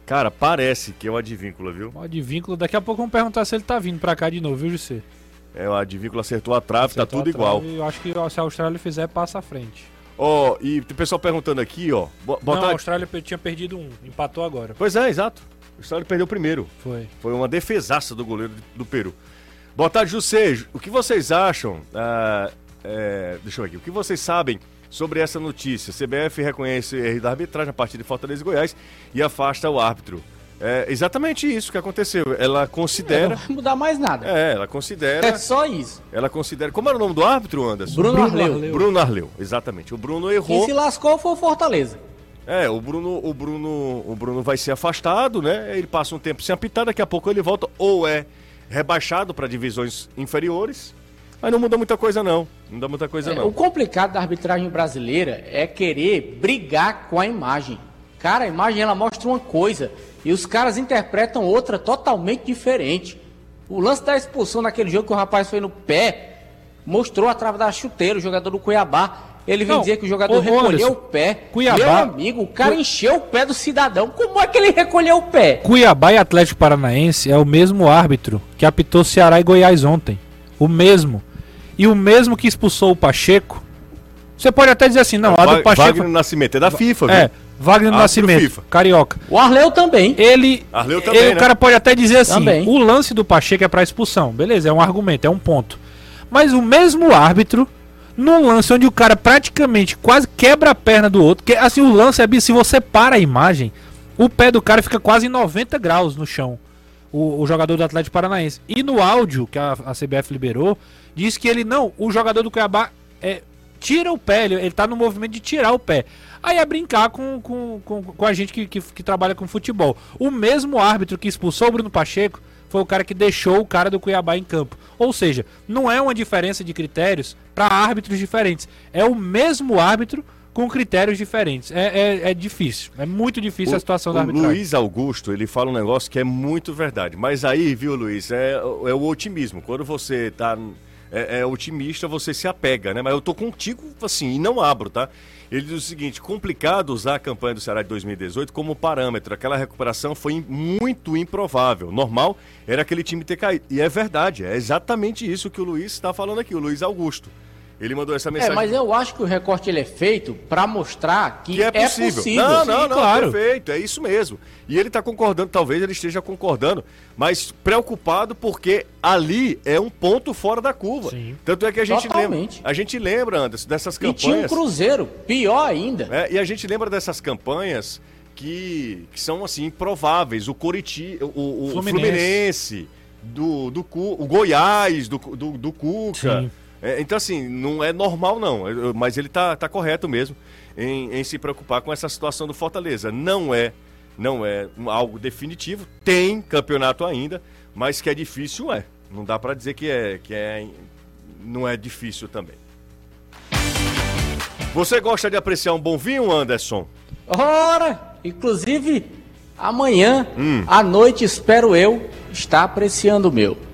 Cara, parece que é o Advíncula, viu? O Advíncula, daqui a pouco vamos perguntar se ele tá vindo pra cá de novo, viu, José? É, o Advíncula acertou a trave, tá acertou tá tudo igual. Eu acho que se a Austrália fizer, passa à frente. Ó, oh, e tem pessoal perguntando aqui, ó. Botar... Não, a Austrália tinha perdido um, empatou agora. Pois é, exato. A Austrália perdeu o primeiro. Foi. Foi uma defesaça do goleiro do Peru. Boa tarde, José. O que vocês acham? Ah, é, deixa eu ver aqui. O que vocês sabem sobre essa notícia? CBF reconhece erro da arbitragem a partir de Fortaleza e Goiás e afasta o árbitro. É exatamente isso que aconteceu. Ela considera. não vai mudar mais nada. É, ela considera. É só isso. Ela considera. Como era o nome do árbitro, Anderson? Bruno, Bruno Arleu. Arleu. Bruno Arleu, exatamente. O Bruno errou. Quem se lascou foi o Fortaleza. É, o Bruno, o Bruno, o Bruno vai ser afastado, né? Ele passa um tempo sem apitar, daqui a pouco ele volta ou é rebaixado para divisões inferiores. Mas não muda muita coisa não. Não dá muita coisa é, não. O complicado da arbitragem brasileira é querer brigar com a imagem. Cara, a imagem ela mostra uma coisa e os caras interpretam outra totalmente diferente. O lance da expulsão naquele jogo que o rapaz foi no pé mostrou a trava da chuteira, o jogador do Cuiabá. Ele vem dizer que o jogador recolheu Anderson, o pé. Cuiabá, Meu amigo, o cara Cu... encheu o pé do cidadão. Como é que ele recolheu o pé? Cuiabá e Atlético Paranaense é o mesmo árbitro que apitou Ceará e Goiás ontem. O mesmo. E o mesmo que expulsou o Pacheco. Você pode até dizer assim, não, é, a do Pacheco. Wagner Nascimento é da FIFA, viu? Wagner ah, Nascimento, FIFA. carioca. O Arleu também. Ele, Arleu também, ele, né? o cara pode até dizer assim, também. o lance do Pacheco é para expulsão. Beleza, é um argumento, é um ponto. Mas o mesmo árbitro num lance onde o cara praticamente quase quebra a perna do outro, que assim o lance é se você para a imagem, o pé do cara fica quase 90 graus no chão. O, o jogador do Atlético Paranaense. E no áudio que a, a CBF liberou, diz que ele não, o jogador do Cuiabá é, tira o pé, ele, ele tá no movimento de tirar o pé. Aí é brincar com, com, com, com a gente que, que, que, trabalha com futebol. O mesmo árbitro que expulsou o Bruno Pacheco foi o cara que deixou o cara do Cuiabá em campo. Ou seja, não é uma diferença de critérios para árbitros diferentes. É o mesmo árbitro com critérios diferentes. É, é, é difícil. É muito difícil o, a situação da arbitragem. Luiz Augusto, ele fala um negócio que é muito verdade. Mas aí, viu, Luiz, é, é o otimismo. Quando você tá é, é, otimista, você se apega, né? Mas eu tô contigo, assim, e não abro, tá? Ele diz o seguinte: complicado usar a campanha do Ceará de 2018 como parâmetro. Aquela recuperação foi muito improvável. Normal era aquele time ter caído. E é verdade, é exatamente isso que o Luiz está falando aqui, o Luiz Augusto. Ele mandou essa mensagem. É, mas eu acho que o recorte ele é feito para mostrar que, que é, possível. é, possível. Não, não, Sim, não, claro. perfeito, é isso mesmo. E ele está concordando, talvez ele esteja concordando, mas preocupado porque ali é um ponto fora da curva. Sim. Tanto é que a gente Totalmente. lembra, a gente lembra Anderson, dessas campanhas. E tinha um Cruzeiro, pior ainda. É, e a gente lembra dessas campanhas que, que são assim improváveis. O Coriti, o, o Fluminense. Fluminense, do, do o Goiás, do, do, do Cuca. Sim. É, então, assim, não é normal, não. Mas ele tá, tá correto mesmo em, em se preocupar com essa situação do Fortaleza. Não é, não é algo definitivo. Tem campeonato ainda, mas que é difícil, é. Não dá para dizer que é, que é. Não é difícil também. Você gosta de apreciar um bom vinho, Anderson? Ora! Inclusive, amanhã, hum. à noite, espero eu, estar apreciando o meu.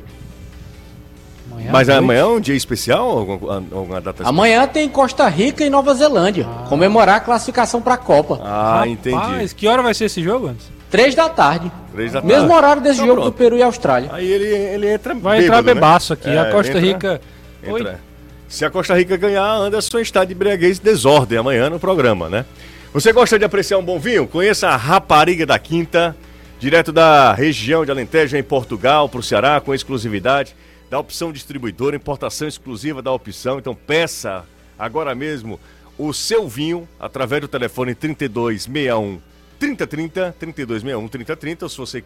Mas amanhã é um dia especial? Alguma, alguma data especial? Amanhã tem Costa Rica e Nova Zelândia. Ah. Comemorar a classificação para a Copa. Ah, Rapaz, entendi. que hora vai ser esse jogo, antes? Três da tarde. Três da Mesmo tarde. horário desse Então jogo pronto. do Peru e Austrália. Aí ele, ele entra Vai bêbado, entrar né? bebaço aqui. É, a Costa entra- Rica. Oi? entra. Se a Costa Rica ganhar, Anderson está de breguês e desordem amanhã no programa, né? Você gosta de apreciar um bom vinho? Conheça a Rapariga da Quinta, direto da região de Alentejo, em Portugal, para o Ceará, com exclusividade da opção distribuidora, importação exclusiva da opção. Então peça agora mesmo o seu vinho através do telefone 3261 3030, 3261 3030, se você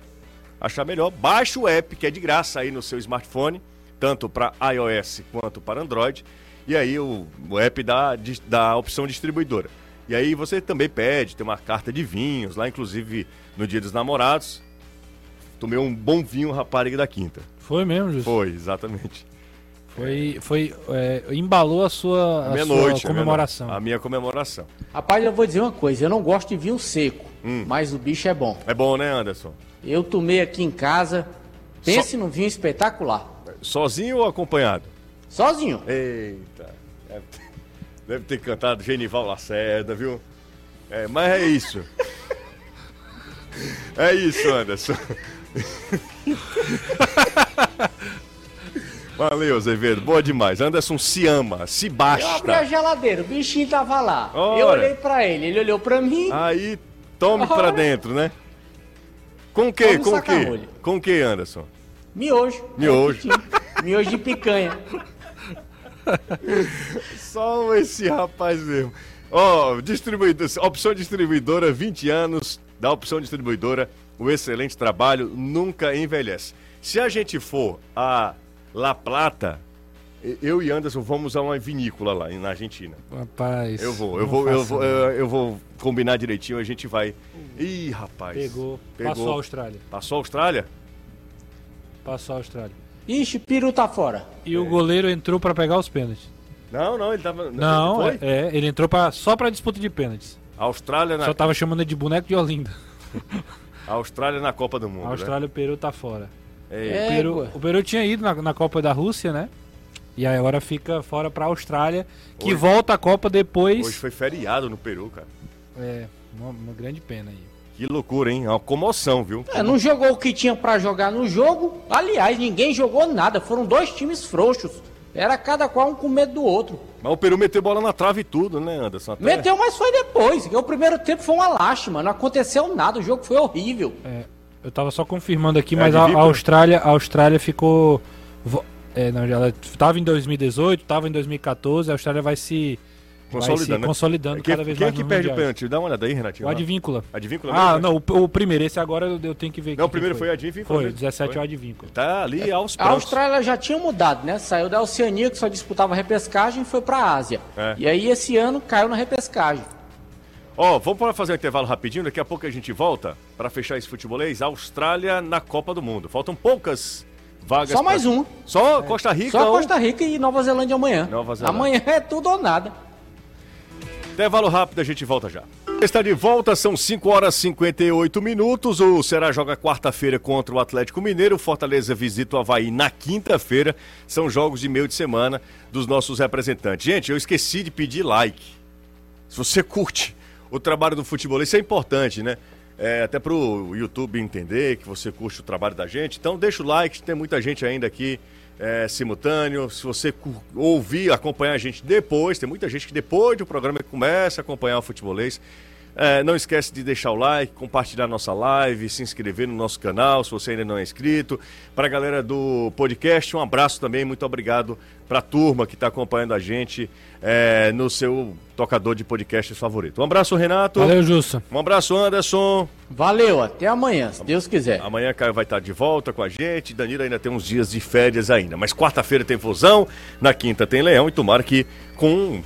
achar melhor, baixe o app que é de graça aí no seu smartphone, tanto para iOS quanto para Android, e aí o, o app dá, dis- dá a opção distribuidora. E aí você também pede, tem uma carta de vinhos, lá inclusive no Dia dos Namorados, tomei um bom vinho rapariga da quinta. Foi mesmo, Justo. Foi, exatamente. Foi. foi é, embalou a sua, a Meia sua noite. comemoração. A minha comemoração. Rapaz, eu vou dizer uma coisa, eu não gosto de vinho seco, Hum. mas o bicho é bom. É bom, né, Anderson? Eu tomei aqui em casa, pense num vinho espetacular. Sozinho ou acompanhado? Sozinho. Eita, deve ter, deve ter cantado Genival Lacerda, viu? É, mas é isso. É isso, Anderson. Valeu, Azevedo. Boa demais. Anderson se ama, se Eu abri a basta. geladeira, o bichinho tava lá. Eu Ora. olhei pra ele, ele olhou pra mim. Aí, tome pra Ora. dentro, né? Com o quê? Com o quê? Com o quê, Anderson? Miojo. Miojo. Miojo de picanha. Só esse rapaz mesmo. Ó, distribuidor, opção distribuidora, 20 anos da opção distribuidora, o excelente trabalho nunca envelhece. Se a gente for a La Plata, eu e Anderson vamos a uma vinícola lá na Argentina. Rapaz. Eu vou, eu vou, eu vou, eu, eu vou combinar direitinho, a gente vai. Ih, rapaz. Pegou. Pegou. Passou a Austrália. Passou a Austrália? Passou a Austrália. Ixi, peru tá fora. E o goleiro entrou pra pegar os pênaltis. Não, não, ele tava. Não, foi? é, é, ele entrou pra, só pra disputa de pênaltis. A Austrália na, Só tava chamando ele de boneco de Olinda. a Austrália na Copa do Mundo. A Austrália, o Peru tá fora. É, É, o, Peru, o Peru tinha ido na, na Copa da Rússia, né? E aí agora fica fora pra Austrália, que Hoje- volta a Copa depois. Hoje foi feriado no Peru, cara. É, uma, uma grande pena aí. Que loucura, hein? É uma comoção, viu? É, não jogou o que tinha pra jogar no jogo. Aliás, ninguém jogou nada. Foram dois times frouxos. Era cada qual um com medo do outro. Mas o Peru meteu bola na trave e tudo, né, Anderson? Até- Meteu, mas foi depois. O primeiro tempo foi uma lástima. Não aconteceu nada. O jogo foi horrível. É, eu tava só confirmando aqui, É, mas a, a? Austrália, a Austrália ficou. É, não, ela tava em 2018, tava em 2014, a Austrália vai se. vai se Consolidando, né? consolidando Quem, cada vez quem é mais. que nos perde o mundiais. pênalti? Dá uma olhada aí, Renatinho. O Advíncula. Advíncula Ah, mesmo, né? não, o, o primeiro, esse agora eu, eu tenho que ver. Não, quem o primeiro que foi Advíncula. Foi, mesmo. 17 Foi. é o Advíncula. Tá ali aos A prantos. Austrália já tinha mudado, né? Saiu da Oceania, que só disputava repescagem, e foi pra Ásia. É. E aí esse ano caiu na repescagem. Ó, vamos para fazer um intervalo rapidinho, daqui a pouco a gente volta para fechar esse futebolês. Austrália na Copa do Mundo. Faltam poucas vagas. Só pra- mais um. Só Costa Rica Só ou- Costa Rica e Nova Zelândia amanhã. Nova Zelândia. Amanhã é tudo ou nada. Intervalo rápido, a gente volta já. Está de volta, são 5 horas e 58 minutos. O Ceará joga quarta-feira contra o Atlético Mineiro. Fortaleza visita o Havaí na quinta-feira. São jogos de meio de semana dos nossos representantes. Gente, eu esqueci de pedir like. Se você curte o trabalho do futebol, isso é importante, né? É, até para o YouTube entender que você curte o trabalho da gente. Então deixa o like, tem muita gente ainda aqui é, simultâneo. Se você ouvir, acompanhar a gente depois, tem muita gente que depois do programa começa a acompanhar o futebolês. É, não esquece de deixar o like, compartilhar nossa live, se inscrever no nosso canal, se você ainda não é inscrito. Para a galera do podcast, um abraço também, muito obrigado para a turma que está acompanhando a gente é, no seu tocador de podcast favorito. Um abraço, Renato. Valeu, Jussa. Um abraço, Anderson. Valeu, até amanhã, se Deus quiser. Amanhã Caio vai estar de volta com a gente. Danilo ainda tem uns dias de férias ainda. Mas quarta-feira tem fusão, na quinta tem leão e tomara que com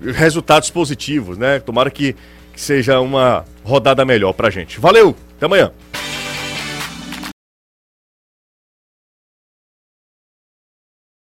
resultados positivos, né? Tomara que, que seja uma rodada melhor pra gente. Valeu, até amanhã.